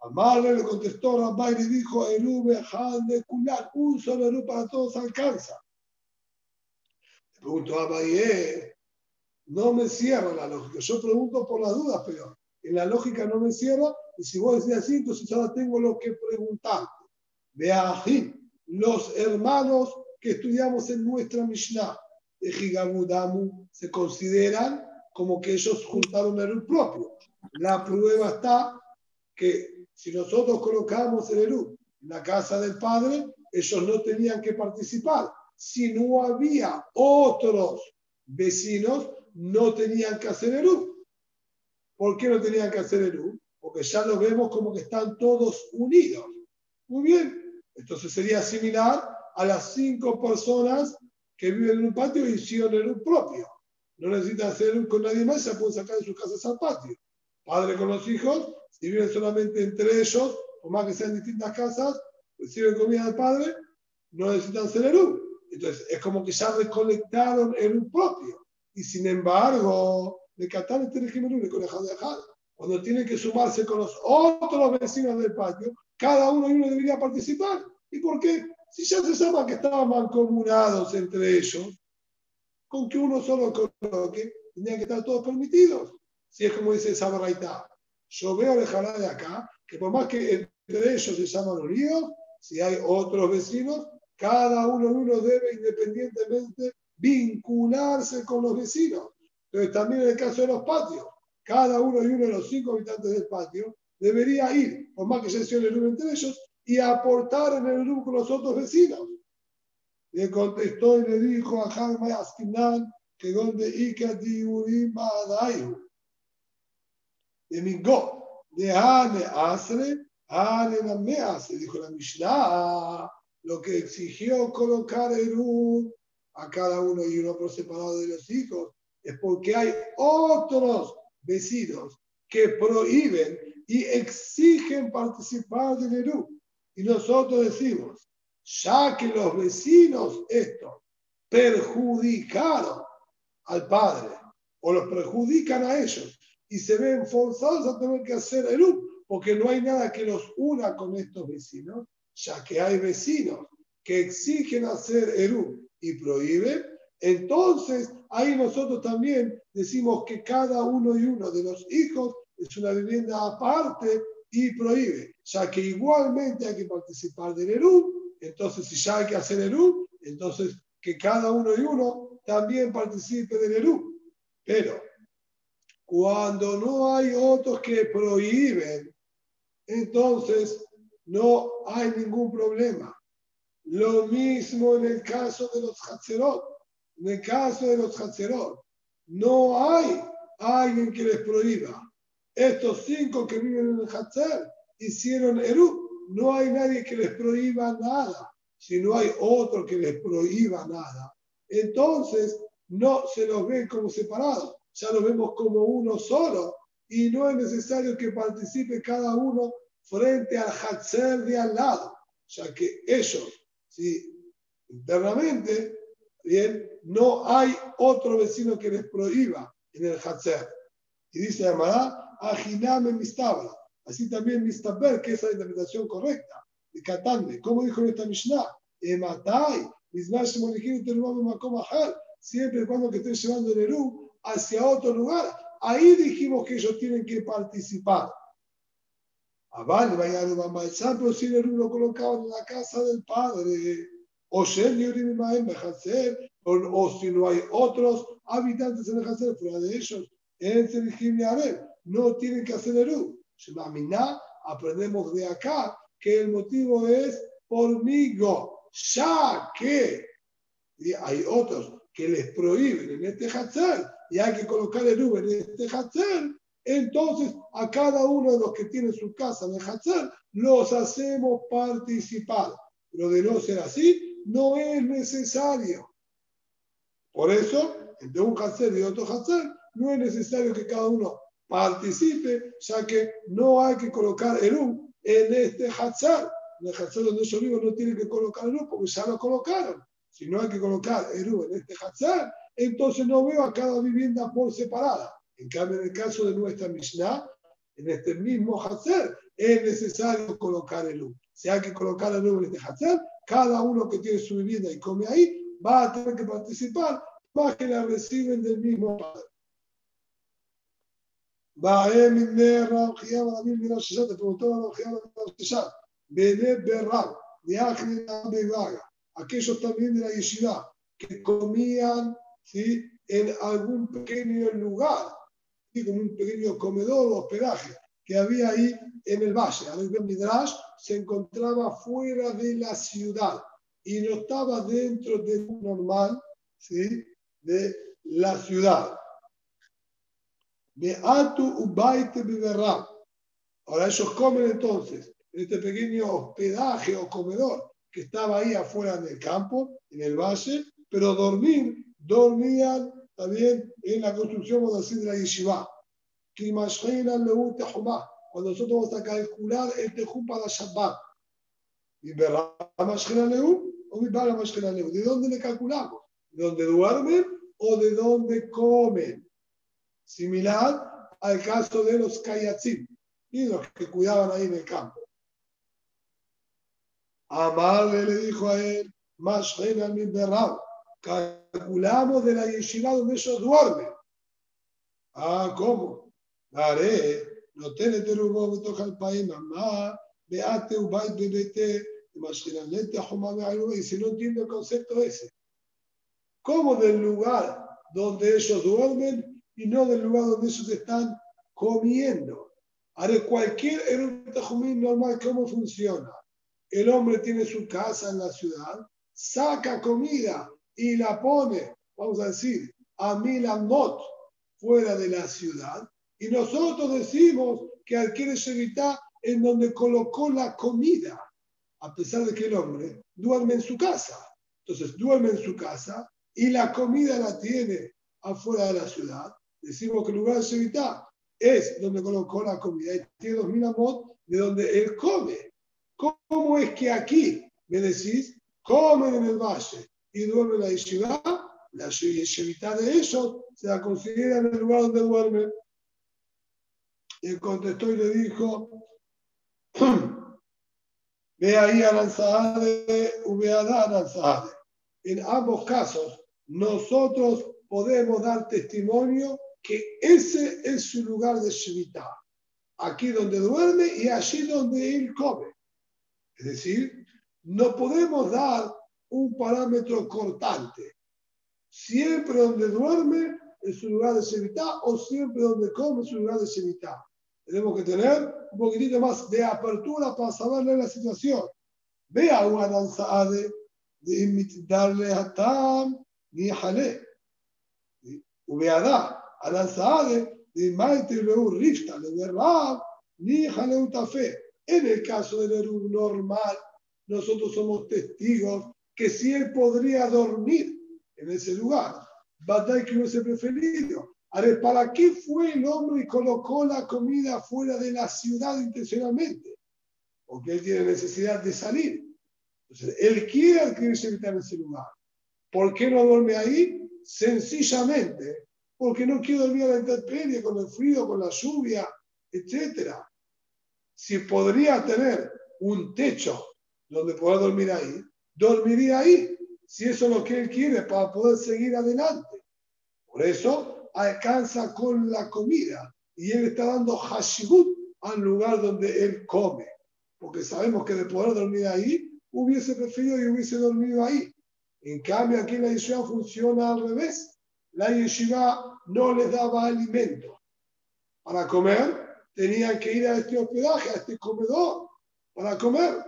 Amarle le contestó Rabbi y dijo, Eru Bejan de Kulan, un solo Eru para todos alcanza. Le pregunto a Baye, no me cierra la lógica. Yo pregunto por las dudas, pero en la lógica no me cierra y si vos decís así, entonces ahora tengo lo que preguntarte. aquí los hermanos que estudiamos en nuestra Mishnah de Gigabudamu se consideran como que ellos juntaron el propio. La prueba está que si nosotros colocamos el Eru en la casa del padre, ellos no tenían que participar. Si no había otros vecinos, no tenían que hacer Eru. ¿Por qué no tenían que hacer Eru? porque ya lo vemos como que están todos unidos. Muy bien, entonces sería similar a las cinco personas que viven en un patio y hicieron en un propio. No necesitan hacer con nadie más, se pueden sacar de sus casas al patio. Padre con los hijos, si viven solamente entre ellos, o más que sean distintas casas, reciben comida del padre, no necesitan hacer el Entonces, es como que ya recolectaron el un propio. Y sin embargo, de Catán este de con Cuando tiene que sumarse con los otros vecinos del patio, cada uno y uno debería participar. ¿Y por qué? Si ya se sabe que estaban mancomunados entre ellos, con que uno solo coloque, tenían que estar todos permitidos. Si es como dice Sabarraita. Yo veo dejará de acá que por más que entre ellos se llaman unidos, si hay otros vecinos, cada uno y uno debe independientemente vincularse con los vecinos. Entonces también en el caso de los patios, cada uno y uno de los cinco habitantes del patio debería ir, por más que se el número entre ellos, y aportar en el grupo con los otros vecinos. Le contestó y le dijo a Jaime Askinan que donde Ika Diurim Madayu. De Mingo, de Hane Asre, Hane me Asre, dijo la Mishnah, lo que exigió colocar un a cada uno y uno por separado de los hijos es porque hay otros vecinos que prohíben y exigen participar del Eru. Y nosotros decimos, ya que los vecinos estos perjudicaron al padre o los perjudican a ellos y se ven forzados a tener que hacer Eru, porque no hay nada que los una con estos vecinos, ya que hay vecinos que exigen hacer Eru y prohíben, entonces ahí nosotros también decimos que cada uno y uno de los hijos es una vivienda aparte y prohíbe, ya que igualmente hay que participar del Eru, entonces si ya hay que hacer Eru, entonces que cada uno y uno también participe del Eru. Pero cuando no hay otros que prohíben, entonces no hay ningún problema. Lo mismo en el caso de los Hatzerot. En el caso de los Hatzerot, no hay alguien que les prohíba. Estos cinco que viven en el Hatzer hicieron Eru. No hay nadie que les prohíba nada. Si no hay otro que les prohíba nada, entonces no se los ve como separados. Ya los vemos como uno solo. Y no es necesario que participe cada uno frente al Hatzer de al lado, ya que ellos ¿sí? internamente, bien, no hay otro vecino que les prohíba en el Hatzer. Y dice Amará, Ajiname Mistabra. Así también Mistaber, que es la interpretación correcta de Katande. ¿Cómo dijo en esta Mishnah? Ematai, siempre y cuando que estén llevando el Eru hacia otro lugar. Ahí dijimos que ellos tienen que participar. Aval, vaya a pero si el lo colocaban en la casa del padre, o o si no hay otros habitantes en el Hazer fuera de ellos, en Serigim no tienen que hacer Eru. Aprendemos de acá que el motivo es por migo, ya que hay otros que les prohíben en este Hazer y hay que colocar Eru en este Hazer, entonces a cada uno de los que tiene su casa en el Hatzar los hacemos participar. Pero de no ser así, no es necesario. Por eso, entre un Hatzar y otro Hatzar, no es necesario que cada uno participe, ya que no hay que colocar el un en este Hatzar. En el Hatzar donde yo vivo no tiene que colocar el porque ya lo colocaron. Si no hay que colocar el en este Hatzar, entonces no veo a cada vivienda por separada. En cambio, en el caso de nuestra Mishnah, en este mismo Hazer, es necesario colocar el U. Si hay que colocar el U en este Hazer, cada uno que tiene su vivienda y come ahí va a tener que participar, más que la reciben del mismo padre. Te preguntó aquellos también de la yeshiva que comían ¿sí? en algún pequeño lugar como un pequeño comedor o hospedaje que había ahí en el valle. Al Midrash se encontraba fuera de la ciudad y no estaba dentro de un normal ¿sí? de la ciudad. De Atu Ubaite Biberra. Ahora ellos comen entonces en este pequeño hospedaje o comedor que estaba ahí afuera del campo, en el valle, pero dormir, dormían también en la construcción, vamos a decir, de la yeshiva. Cuando nosotros vamos a calcular el tejú para Shabbat. ¿De dónde le calculamos? ¿De dónde duermen o de dónde comen? Similar al caso de los kayatzim y los que cuidaban ahí en el campo. Amarle le dijo a él, más mi berrao, calculamos de la yeshiva donde ellos duermen. Ah, ¿cómo? Daré, no tiene terubo, me toca el país, mamá, veate, ubay, bebete, y si no entiende el concepto ese. ¿Cómo del lugar donde ellos duermen y no del lugar donde ellos están comiendo? Haré cualquier erutahumín normal, ¿cómo funciona? El hombre tiene su casa en la ciudad, saca comida y la pone, vamos a decir, a Milamot, fuera de la ciudad, y nosotros decimos que adquiere Shevitá en donde colocó la comida, a pesar de que el hombre duerme en su casa. Entonces, duerme en su casa y la comida la tiene afuera de la ciudad. Decimos que el lugar de Shevitá es donde colocó la comida y tiene dos Milamot de donde él come. ¿Cómo es que aquí me decís, comen en el valle y duermen en la yeshiva? La yeshivita de ellos se la considera en el lugar donde duermen. Y él contestó y le dijo, [clears throat] ve ahí a Lanzade, Ubeadá Lanzade. En ambos casos, nosotros podemos dar testimonio que ese es su lugar de Shivita. Aquí donde duerme y allí donde él come. Es decir, no podemos dar un parámetro cortante. Siempre donde duerme es su lugar de Shevitá o siempre donde come es su lugar de Shevitá. Tenemos que tener un poquitito más de apertura para saberle la situación. Vea una danza de darle a Tam ni Jale. Ubeada, a de Maite Leu Rifta, de verdad, ni Jale Utafe. En el caso del Eru normal, nosotros somos testigos que si él podría dormir en ese lugar, Badai que hubiese preferido. ver, ¿para qué fue el hombre y colocó la comida fuera de la ciudad intencionalmente? Porque él tiene necesidad de salir. Entonces, él quiere adquirirse en ese lugar. ¿Por qué no duerme ahí? Sencillamente, porque no quiere dormir a la intemperie, con el frío, con la lluvia, etcétera si podría tener un techo donde pueda dormir ahí, dormiría ahí, si eso es lo que él quiere para poder seguir adelante. Por eso alcanza con la comida y él está dando hashibut al lugar donde él come, porque sabemos que de poder dormir ahí, hubiese preferido y hubiese dormido ahí. En cambio, aquí la yeshiva funciona al revés. La yeshiva no les daba alimento para comer, tenían que ir a este hospedaje, a este comedor, para comer.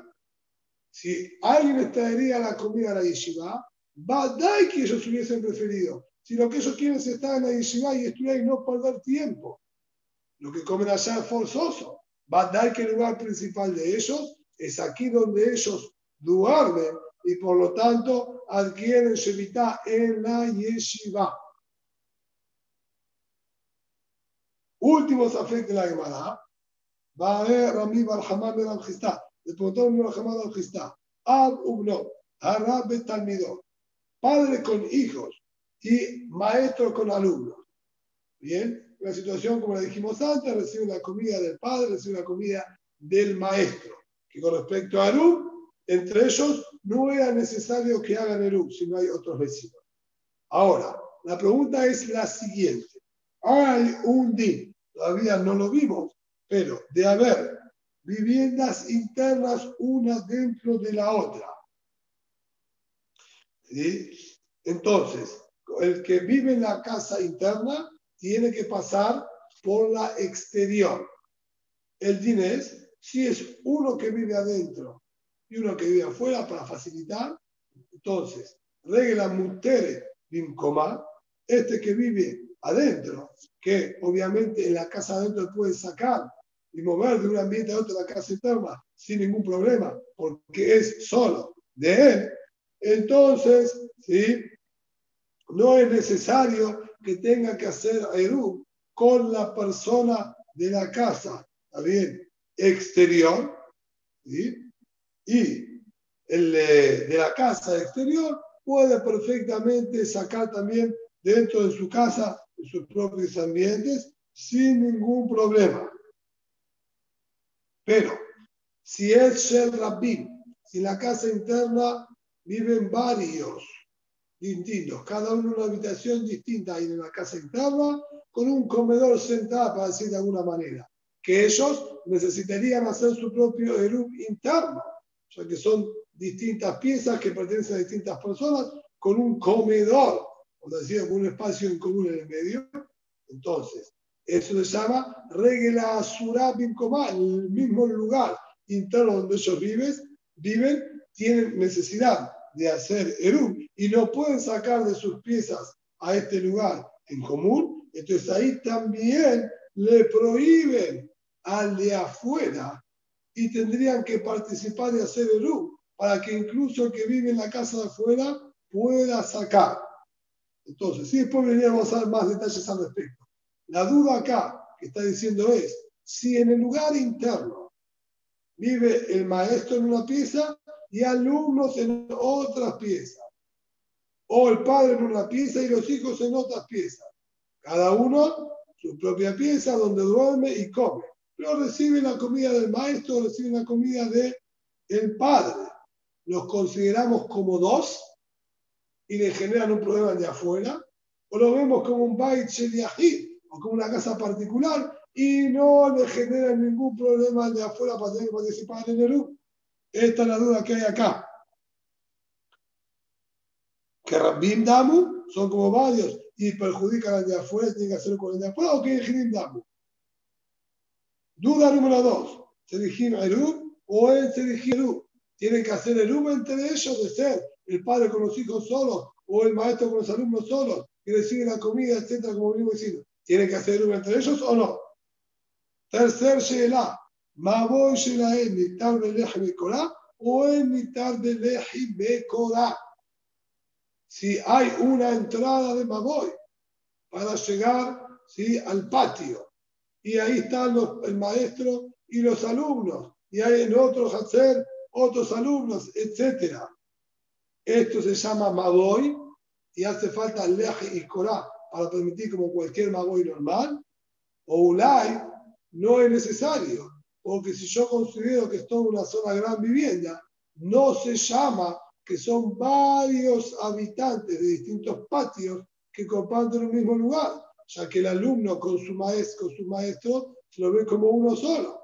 Si alguien les traería la comida a la yeshiva, dar que ellos hubiesen preferido. Si lo que ellos quieren es estar en la yeshiva y estudiar y no perder tiempo. Lo que comen allá es forzoso. dar que el lugar principal de ellos es aquí donde ellos duermen y por lo tanto adquieren Shevitá en la yeshiva. Últimos afectos de la Gemara. Va a ver Rami Barhamad de Al-Jistá. Le preguntó Rami Barhamad Al-Jistá. Ab Ubno, Harab Talmidot. Padre con hijos y maestro con alumnos. Bien, la situación, como le dijimos antes, recibe la comida del padre, recibe la comida del maestro. Que con respecto a Arub, entre ellos no era necesario que hagan Erub si no hay otros vecinos. Ahora, la pregunta es la siguiente. Hay un din todavía no lo vimos, pero de haber viviendas internas una dentro de la otra. Entonces, el que vive en la casa interna tiene que pasar por la exterior. El dinés, si es uno que vive adentro y uno que vive afuera para facilitar, entonces, regla mutere coma, este que vive adentro, que obviamente en la casa adentro puede sacar y mover de un ambiente a otro la casa interna sin ningún problema, porque es solo de él, entonces, ¿sí? no es necesario que tenga que hacer Eru con la persona de la casa, ¿está bien? Exterior, y el de la casa exterior puede perfectamente sacar también dentro de su casa sus propios ambientes sin ningún problema. Pero si es Shel Rabbim, si la casa interna viven varios distintos, cada uno en una habitación distinta y en la casa interna, con un comedor sentado, para decir de alguna manera, que ellos necesitarían hacer su propio Erub interno, ya que son distintas piezas que pertenecen a distintas personas, con un comedor, con un espacio en común en el medio. Entonces, eso se llama regla surabim en el mismo lugar interno donde ellos viven, viven, tienen necesidad de hacer Erub y no pueden sacar de sus piezas a este lugar en común, entonces ahí también le prohíben al de afuera y tendrían que participar de hacer Erub para que incluso el que vive en la casa de afuera pueda sacar. Entonces, si después veníamos a dar más detalles al respecto. La duda acá que está diciendo es, si en el lugar interno vive el maestro en una pieza y alumnos en otras piezas, o el padre en una pieza y los hijos en otras piezas, cada uno su propia pieza donde duerme y come, pero recibe la comida del maestro, recibe la comida del el padre. ¿Los consideramos como dos y le generan un problema de afuera? ¿O lo vemos como un bait sheliahid? como una casa particular y no le genera ningún problema de afuera para tener que participar en el U. Esta es la duda que hay acá. Que Rabbim Damu son como varios y perjudican al de afuera, tienen que hacerlo con el de afuera o que es Damu. Duda número dos. ¿Se dirigir Eru o él se dirigir Eru? Tienen que hacer el U entre ellos de ser el padre con los hijos solos o el maestro con los alumnos solos y recibe la comida, etcétera, como venimos diciendo. ¿Tiene que hacer uno entre ellos o no? Tercer Sheela, Maboy Shelaem, Nitar de Lehi o en Nitar de Lehi Bekorá. Si hay una entrada de Maboy para llegar ¿sí? al patio, y ahí están el maestro y los alumnos, y hay en otro hacer otros alumnos, etc. Esto se llama Maboy y hace falta Lehi y Korá para permitir como cualquier magoy normal, o Ulay no es necesario, porque si yo considero que estoy en una zona gran vivienda, no se llama que son varios habitantes de distintos patios que comparten un mismo lugar, ya que el alumno con su maestro, con su maestro lo ve como uno solo.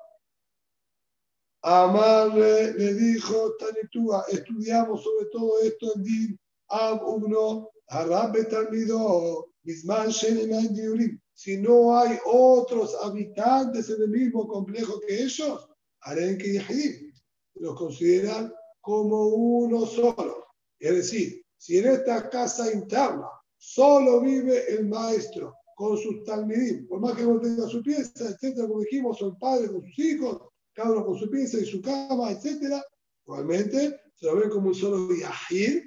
Amar le, dijo, Tanitúa, estudiamos sobre todo esto en Din, Ab Ugno, Arabe Talmido, si no hay otros habitantes en el mismo complejo que ellos, harán que los consideran como uno solo. Es decir, si en esta casa interna solo vive el maestro con sus talmidim, por más que no tenga su pieza, etcétera, como dijimos, son padres con sus hijos, cada uno con su pieza y su cama, etcétera, igualmente se lo ven como un solo yahid,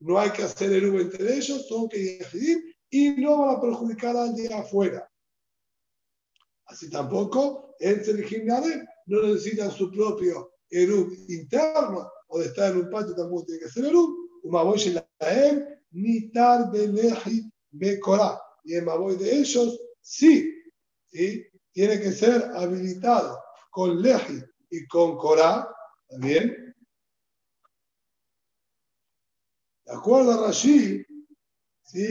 no hay que hacer el uno entre ellos, son que yahidim, y no van a perjudicar al de afuera. Así tampoco, el Sergimnade no necesitan su propio Erub interno o de estar en un patio tampoco tiene que ser Erub. Umaboy Shelaem, ni tarde leji Bekorá. Y el Maboy de ellos, sí, sí, tiene que ser habilitado con Leji y con Korá, ¿también? De acuerdo a Rashi,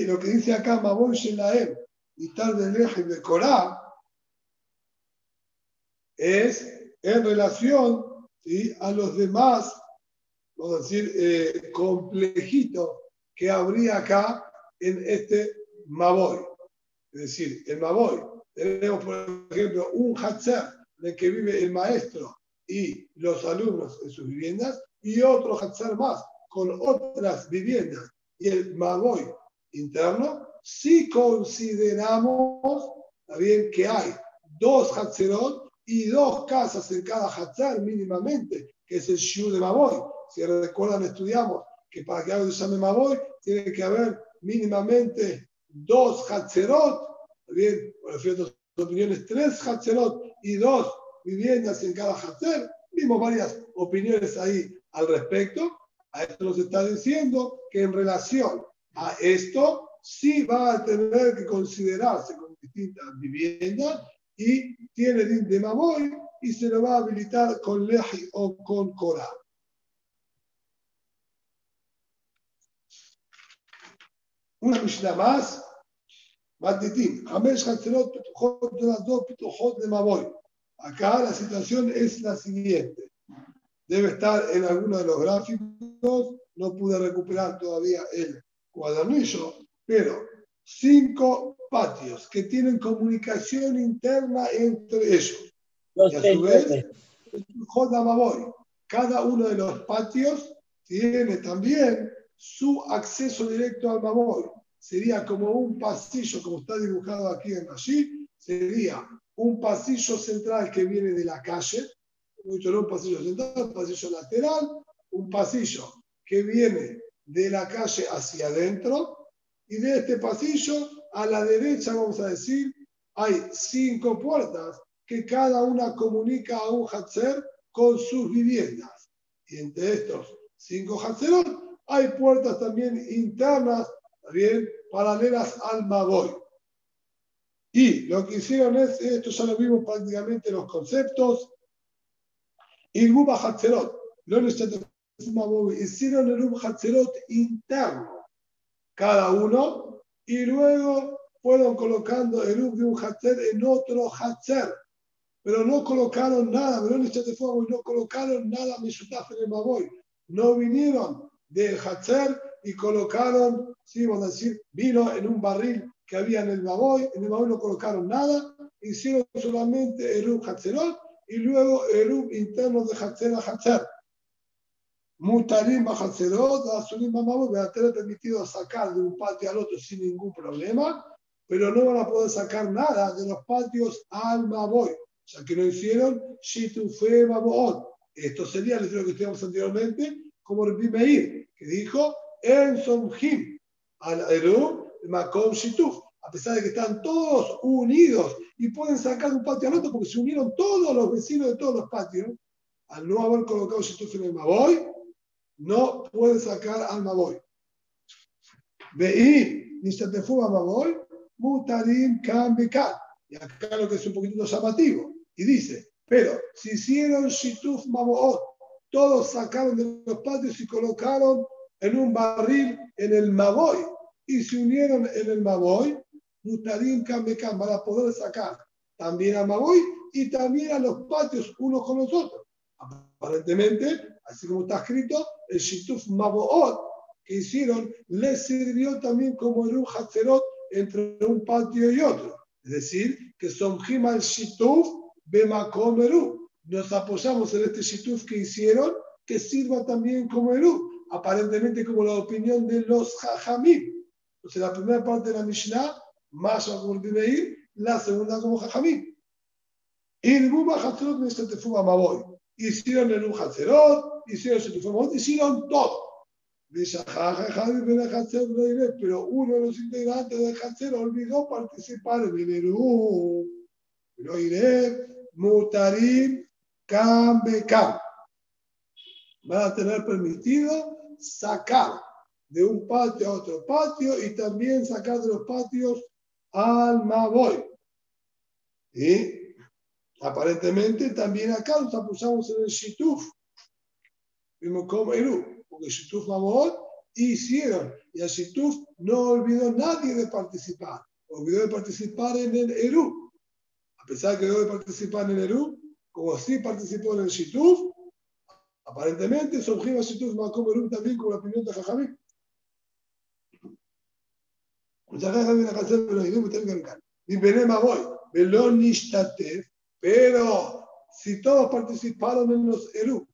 lo que dice acá Maboy Shelaem y tal de Leje de Corá es en relación a los demás, vamos a decir, eh, complejitos que habría acá en este Maboy. Es decir, el Maboy, tenemos por ejemplo un Hatzer en el que vive el maestro y los alumnos en sus viviendas, y otro Hatzer más con otras viviendas. Y el Maboy interno, si consideramos bien que hay dos Hatzerot y dos casas en cada Hatzer mínimamente, que es el Shu de Maboy. Si recuerdan, estudiamos que para que algo se llame Maboy, tiene que haber mínimamente dos Hatzerot, bien, por ciertas opiniones, tres Hatzerot y dos viviendas en cada Hatzer. Vimos varias opiniones ahí al respecto. A esto nos está diciendo que en relación a esto sí va a tener que considerarse como distintas viviendas y tiene de Maboy y se lo va a habilitar con Leji o con Korah. Una Mishnah más. Matitim. Hamesh Hatzerot Pituchot de las dos Pituchot de Maboy. Acá la situación es la siguiente. Debe estar en alguno de los gráficos. No pude recuperar todavía el cuadernillo, pero cinco patios que tienen comunicación interna entre ellos. y a su vez, cada uno de los patios tiene también su acceso directo al Maboy. Sería como un pasillo, como está dibujado aquí en allí, sería un pasillo central que viene de la calle, mucho no un pasillo central, un pasillo lateral, un pasillo que viene de la calle hacia adentro, y de este pasillo a la derecha, vamos a decir, hay cinco puertas que cada una comunica a un Hatzer con sus viviendas. Y entre estos cinco Hatzerot hay puertas también internas, bien, paralelas al Magoy. Y lo que hicieron es, esto ya lo vimos prácticamente los conceptos, Irguba Hatzerot, hicieron el Irgub Hatzerot interno, cada uno, y luego fueron colocando el Irgub de un Hatzer en otro Hatzer, pero no colocaron nada, no colocaron nada Mishutaf en el Magoy, no vinieron del Hatzer y colocaron, sí, vamos a decir, vino en un barril que había en el Baboy, en el Baboy no colocaron nada, hicieron solamente el Hatzerot y luego el interno de Hatzer a Hatzer. Mutarim Hatzerot, Asurim va a tener permitido sacar de un patio al otro sin ningún problema, pero no van a poder sacar nada de los patios al Baboy, ya que no hicieron Shitufe Baboot. Esto sería lo que estudiamos anteriormente, como el Meir, que dijo en Somjim, al Eru, Makom Shituf, a pesar de que están todos unidos y pueden sacar un patio al otro porque se unieron todos los vecinos de todos los patios, al no haber colocado Shituf en el Maboy, no pueden sacar al Maboy. Veí, ni se te fue a Maboy, Mutarim Kan Y acá lo que es un poquito llamativo. Y dice, pero si hicieron Shituf Maboot, todos sacaron de los patios y colocaron en un barril en el Maboy y se unieron en el Maboy, Mutarim Kambekan, para poder sacar también al Maboy y también a los patios unos con los otros. Aparentemente, así como está escrito, el Shituf Maboot que hicieron les sirvió también como en un entre un patio y otro. Es decir, que son Himal Shituf Bemakomeru. Nos apoyamos en este Shituf que hicieron que sirva también como Eru aparentemente como la opinión de los Jajamim. Entonces, la primera parte de la Mishnah, más como ir, la segunda como Jajamim. El Hatzerot. Hicieron el Hatzerot, hicieron el hicieron todo. Pero uno de los integrantes del Hatzer olvidó participar en el Eru. Lo iré, Mutarim, Kambe Kam. Van a tener permitido sacar de un patio a otro patio y también sacar de los patios al Maboy. Y aparentemente también acá nos apoyamos en el Shituf. Vimos como Eru, porque Shituf Maboy hicieron y el Shituf no olvidó nadie de participar. Olvidó de participar en el Eru. A pesar que olvidó de participar en el Eru, como sí participó en el Shituf, Aparentemente, Somjim Ashituf Makom también con la opinión de Jajamim. Pero si todos participaron en los Eru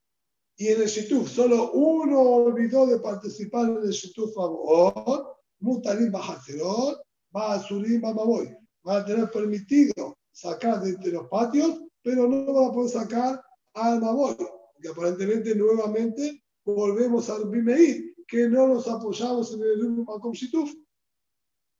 y en el Shituf, solo uno olvidó de participar en el Shituf Amor, Mutarim Bajacerot, Basurim Mamaboy. Van a tener permitido sacar de entre los patios, pero no van a poder sacar al Maboy que aparentemente nuevamente volvemos al Bimeir, que no nos apoyamos en el Makom Shituf.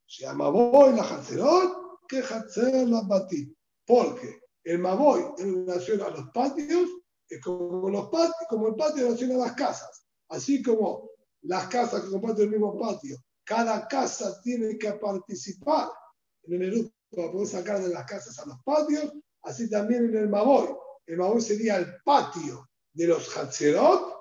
Se llama Maboy la Hatzerot, que Hatzer la Batit. Porque el Maboy en relación a los patios es como, los patios, como el patio en relación a las casas. Así como las casas que comparten el mismo patio cada casa tiene que participar en el Eru para poder sacar de las casas a los patios, así también en el Maboy. El Maboy sería el patio de los Hatzerot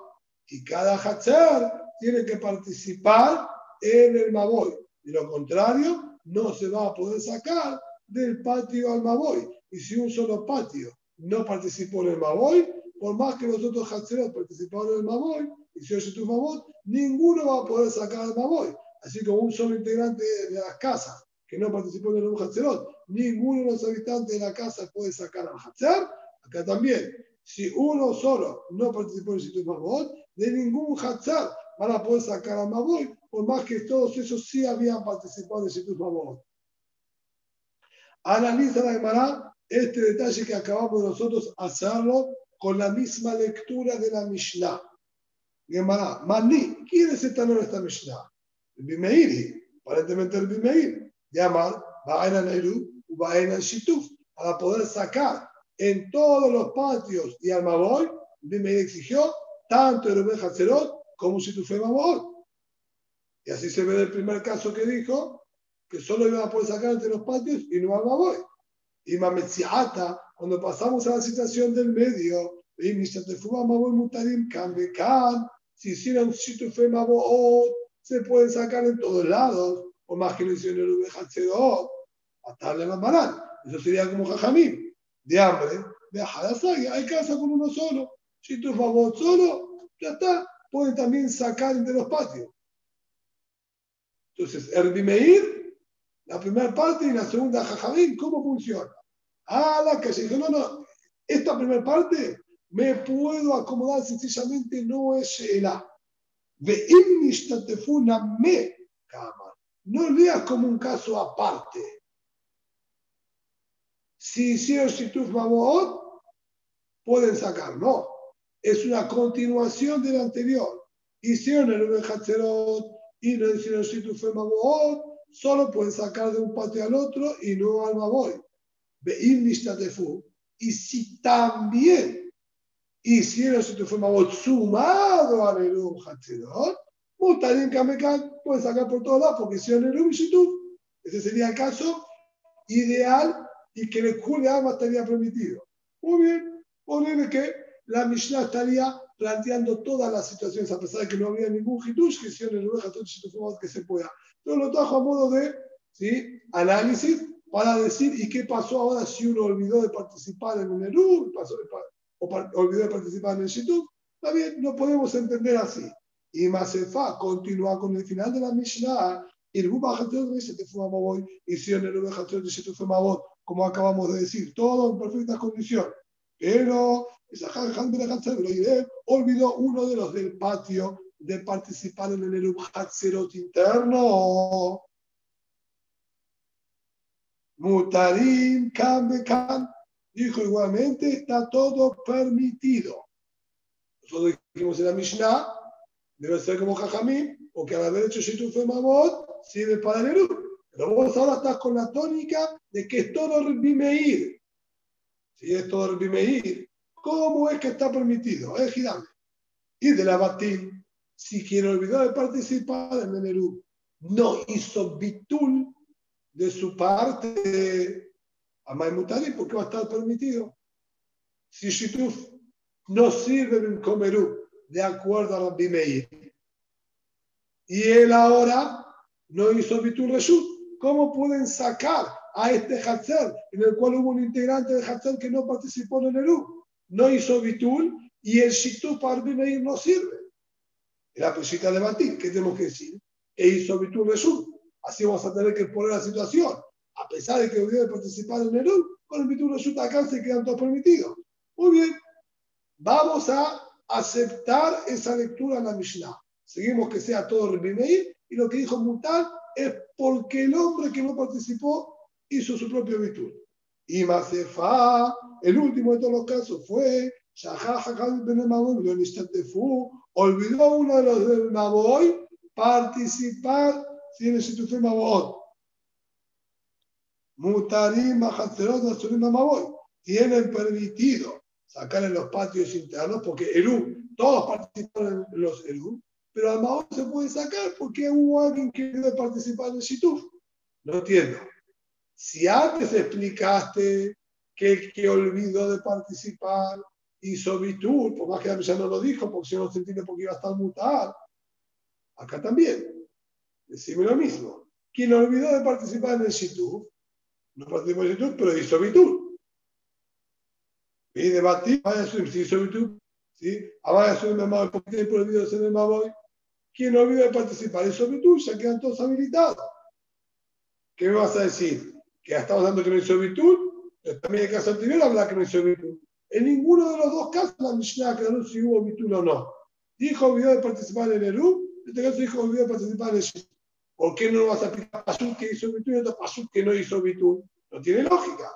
y cada Hatzer tiene que participar en el Maboy. De lo contrario, no se va a poder sacar del patio al Maboy. Y si un solo patio no participó en el Maboy, por más que los otros Hatzerot participaron en el Maboy, y si yo tu Maboy, ninguno va a poder sacar al Maboy. Así como un solo integrante de las casas que no participó en el Hatzerot, ninguno de los habitantes de la casa puede sacar al Hatzer. Acá también, si uno solo no participó en el Mabot, de ningún Hatzer van a poder sacar al Maboy, por más que todos esos sí habían participado en el Situr Mabot. Analiza la Gemara este detalle que acabamos nosotros hacerlo con la misma lectura de la Mishnah. Gemara, Mani, ¿quién es esta nueva esta Mishnah? El Bimeiri, aparentemente el Bimeir. Llamar, Baena Neiru, Baena Shituf, para poder sacar en todos los patios y al Maboy, Bimeir exigió tanto el Rubén Hatzerot como Shituf el Maboy. Y así se ve del primer caso que dijo que solo iban a poder sacar entre los patios y no al Maboy. Y Mametziata, cuando pasamos a la situación del medio, y Maboy Mutarim Kan si hicieron Shituf el Maboy, se pueden sacar en todos lados, o más que lo hicieron el Ubejatzedot, atarle la maral. Eso sería como Jajamín, de hambre, de Hadasai, hay casa con uno solo. Si tu favor solo, ya está, pueden también sacar de los patios. Entonces, Erbimeir, la primera parte y la segunda Jajamín, ¿cómo funciona? Ah, la se dijo, no, no, esta primera parte me puedo acomodar sencillamente, no es el A. me No leas como un caso aparte. Si hicieron Shituf Mamoot, pueden sacar. No, es una continuación del anterior. Hicieron el Uben Hatzerot y no hicieron Shituf Mamoot, solo pueden sacar de un patio al otro y no al Maboy. Y si también hicieron tu fue sumado al Erum Hatzedot, Mutarin Kamekan puede sacar por todos lados porque hicieron Erum y Ese sería el caso ideal y que el Julián estaría permitido. Muy bien, ponele que la Mishnah estaría planteando todas las situaciones, a pesar de que no había ningún Hitush que hicieron el Erum Hatzedot que se pueda. Pero lo trajo a modo de ¿sí? análisis para decir, ¿y qué pasó ahora si uno olvidó de participar en el? Pasó de o olvidó de participar en el Shituf, bien, no podemos entender así. Y Masefa continúa con el final de la Mishnah. Y el hicieron el de como acabamos de decir, todo en perfectas condiciones. Pero olvidó uno de los del patio de participar en el Erub Hatzerot interno. Mutarim, Kam, Kam dijo igualmente, está todo permitido. Nosotros dijimos en la Mishnah, debe ser como Jajamín, porque al haber hecho Shituf Mamot, sirve para el Pero vos ahora estás con la tónica de que es todo Bimeir. Si es todo Bimeir, ¿cómo es que está permitido? Es gigante. Y de la Batín, si quien olvidó de participar en el Nerú no hizo bitul de su parte, a Maimutari porque va a estar permitido. Si Shituf no sirve en Comerú de acuerdo a Rabbi Meir y él ahora no hizo Bitur Reshut, ¿cómo pueden sacar a este Hatzer en el cual hubo un integrante de Hatzer que no participó en el Eru? No hizo Bitur y el Shituf para Rabbi Meir no sirve. La pesita de batir, ¿qué tenemos que decir? E hizo Bitur Reshut. Así vamos a tener que poner la situación a pesar de que de participar en el U, con el Bitur Resulta acá se quedan todos permitidos. Muy bien, vamos a aceptar esa lectura en la Mishnah. Seguimos que sea todo Rebimeir y lo que dijo Mutal es porque el hombre que no participó hizo su propio Bitur. Y Masefa, el último de todos los casos fue olvidó uno de los del Maboy participar si en el instituto Maboy. Mutarim, tienen permitido sacar en los patios internos, porque Eru, todos participan en los Eru, pero al Maboy se puede sacar porque hubo alguien que debe participar en Shituf. No entiendo. Si antes explicaste que el que olvidó de participar hizo Bitur, por más que ya no lo dijo, porque si no se entiende porque iba a estar mutar, acá también. Decime lo mismo. Quien olvidó de participar en el Shituf, no participó en el Shituf, pero hizo Bitur. Y debatir, si hizo Bitur, ¿sí? Ah, vaya a subir Maboy, porque tiene prohibido ser el Maboy. Quien olvidó de participar hizo Bitur, ya quedan todos habilitados. ¿Qué me vas a decir? Que ya estamos dando que no hizo Bitur, también el caso anterior habla que no hizo. En ninguno de los dos casos la Mishnah aclaró si hubo Bitur o no. Dijo olvidó de participar en el Eru, en este caso dijo olvidó de participar en el Shit. ¿Por qué no vas a aplicar Pasuk que hizo Bitur y otro Pasuk que no hizo Bitur? No tiene lógica.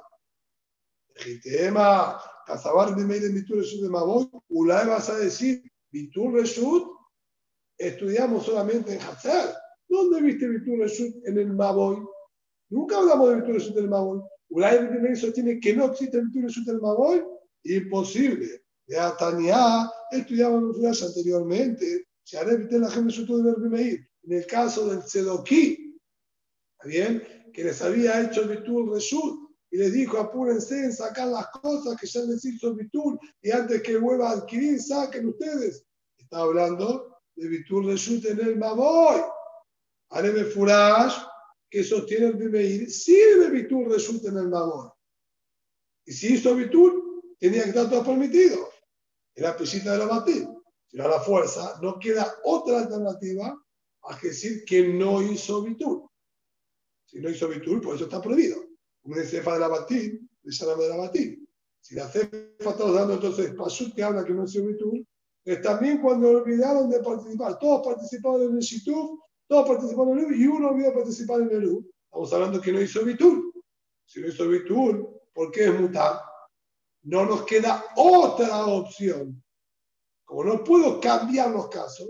Tema, Casabar de Meir en Bitur Reshut de Maboy, Ulay vas a decir Bitur Reshut, estudiamos solamente en Hazar. ¿Dónde viste Bitur Reshut en el Maboy? Nunca hablamos de Bitur Reshut en el Maboy. Ulay Meir sostiene que no existe Bitur Reshut en el Maboy. Imposible. Ya Tania, estudiamos en anteriormente. Se hará evitar la gente de Meir. En el caso del Tzedoki, bien? Que les había hecho Bitur Reshut y les dijo apúrense en sacar las cosas que ya les hizo Bitur y antes que vuelva a adquirir, saquen ustedes. Está hablando de Bitur Reshut en el Maboy. Areme Furash, que sostiene el Bimeir, sirve Bitur Reshut en el Maboy. Y si hizo Bitur, tenía que estar todo permitido. Era pisita de la batir. Si no la fuerza, no queda otra alternativa a decir que no hizo bitur. Si no hizo bitur, por eso está prohibido. Un cefa de la batir, de salame de la batir. Si la cefa está dando entonces pasut que habla que no hizo bitur, es también cuando olvidaron de participar. Todos participaron en el shituf, todos participaron en el y uno olvidó participar en el U. Estamos hablando que no hizo bitur. Si no hizo bitur, ¿por qué es mutar? no nos queda otra opción. Como no puedo cambiar los casos,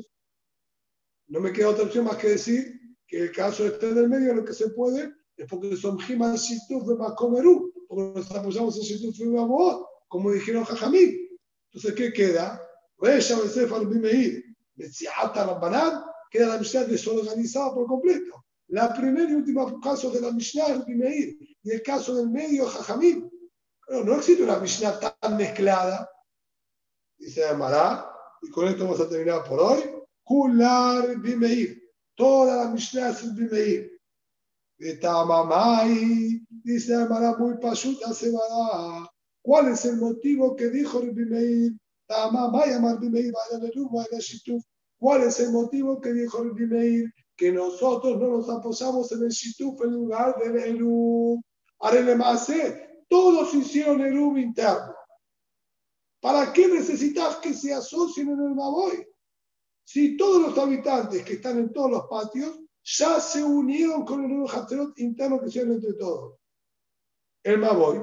no me queda otra opción más que decir que el caso esté en el medio, lo que se puede es porque son Jiman Shituf de Makomerú, porque nos apoyamos en Shituf de como dijeron Jajamí. Entonces, ¿qué queda? Resha Besefar Bimeir, Metziata Rabbanán, queda la Mishnah desorganizada por completo. La primera y última caso de la Mishnah es Bimeir, y el caso del medio Jajamí. Pero no existe una Mishnah tan mezclada. Dice Amará, y con esto vamos a terminar por hoy. Kular Bimeir. Toda la Mishnah es Bimeir. Dice Amará muy pasuta se va ¿Cuál es el motivo que dijo el Bimeir? ¿Cuál es el motivo que dijo el Bimeir? Que nosotros no nos apoyamos en el Shituf en lugar del Eru. Más todos hicieron el Eruv interno. ¿Para qué necesitas que se asocien en el Maboy? Si todos los habitantes que están en todos los patios ya se unieron con el Eruv Hatzerot interno que hicieron entre todos. El Maboy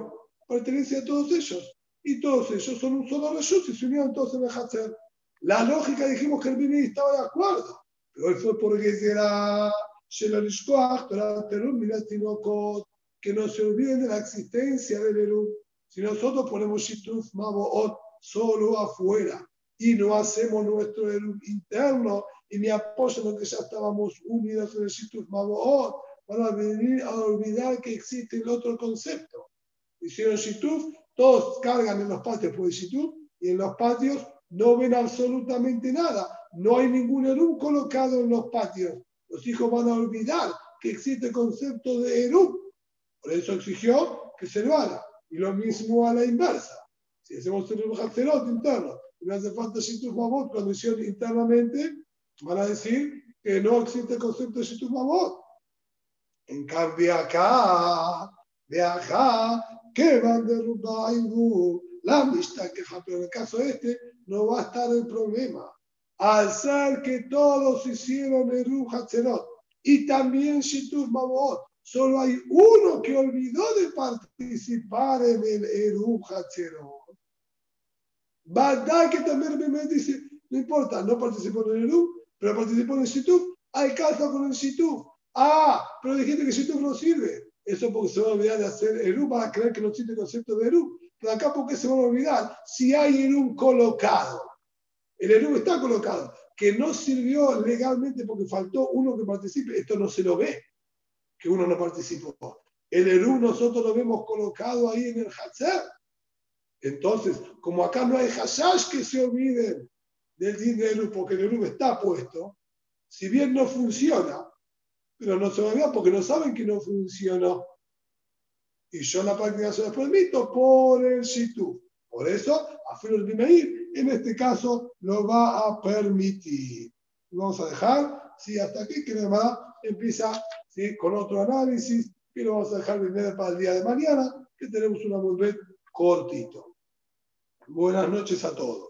pertenece a todos ellos. Y todos ellos son un solo Reshut y se unieron todos en el. La lógica dijimos que el Bini estaba de acuerdo. Pero hoy fue porque era Shelalishkoach, pero Terun, mira, Tinokot, que no se olviden de la existencia del Eru. Si nosotros ponemos Shituf Maboot solo afuera y no hacemos nuestro Eru interno y me apoyan lo que ya estábamos unidos en el Shituf Maboot, van a venir a olvidar que existe el otro concepto. Hicieron Shituf, todos cargan en los patios por el Shituf y en los patios no ven absolutamente nada. No hay ningún Eru colocado en los patios. Los hijos van a olvidar que existe el concepto de Eru por eso exigió que se lo haga. Y lo mismo a la inversa. Si hacemos un Hatzelot interno y no hace falta Shituf Mabot cuando hicieron internamente, van a decir que no existe el concepto de Shituf Mabot. En cambio acá, de acá, que van de Rubaibu, la amistad que pero en el caso este no va a estar el problema. Al ser que todos hicieron el Hatzelot y también Shituf Mabot, solo hay uno que olvidó de participar en el Eru Hatzerot. que también me dice, no importa, no participó en el Eru, pero participó en el Shituf, alcanza con el Shituf. Ah, pero dijiste que Shituf no sirve. Eso porque se va a olvidar de hacer Eru para creer que no existe el concepto de Eru. Pero acá, ¿por qué se van a olvidar? Si hay Eru colocado. El Eru está colocado. que no sirvió legalmente porque faltó uno que participe, esto no se lo ve, que uno no participó. El Eru nosotros lo vemos colocado ahí en el Hatzer. Entonces, como acá no hay hashash que se olviden del dinero porque el Eru está puesto, si bien no funciona, pero no se olvida porque no saben que no funcionó. Y yo la práctica se los permito por el Shitu. Por eso, a Filo ir en este caso, lo va a permitir. Vamos a dejar, sí, hasta aquí, que además empieza ¿sí? con otro análisis, y lo vamos a dejar para el día de mañana, que tenemos una volver cortito. Buenas noches a todos.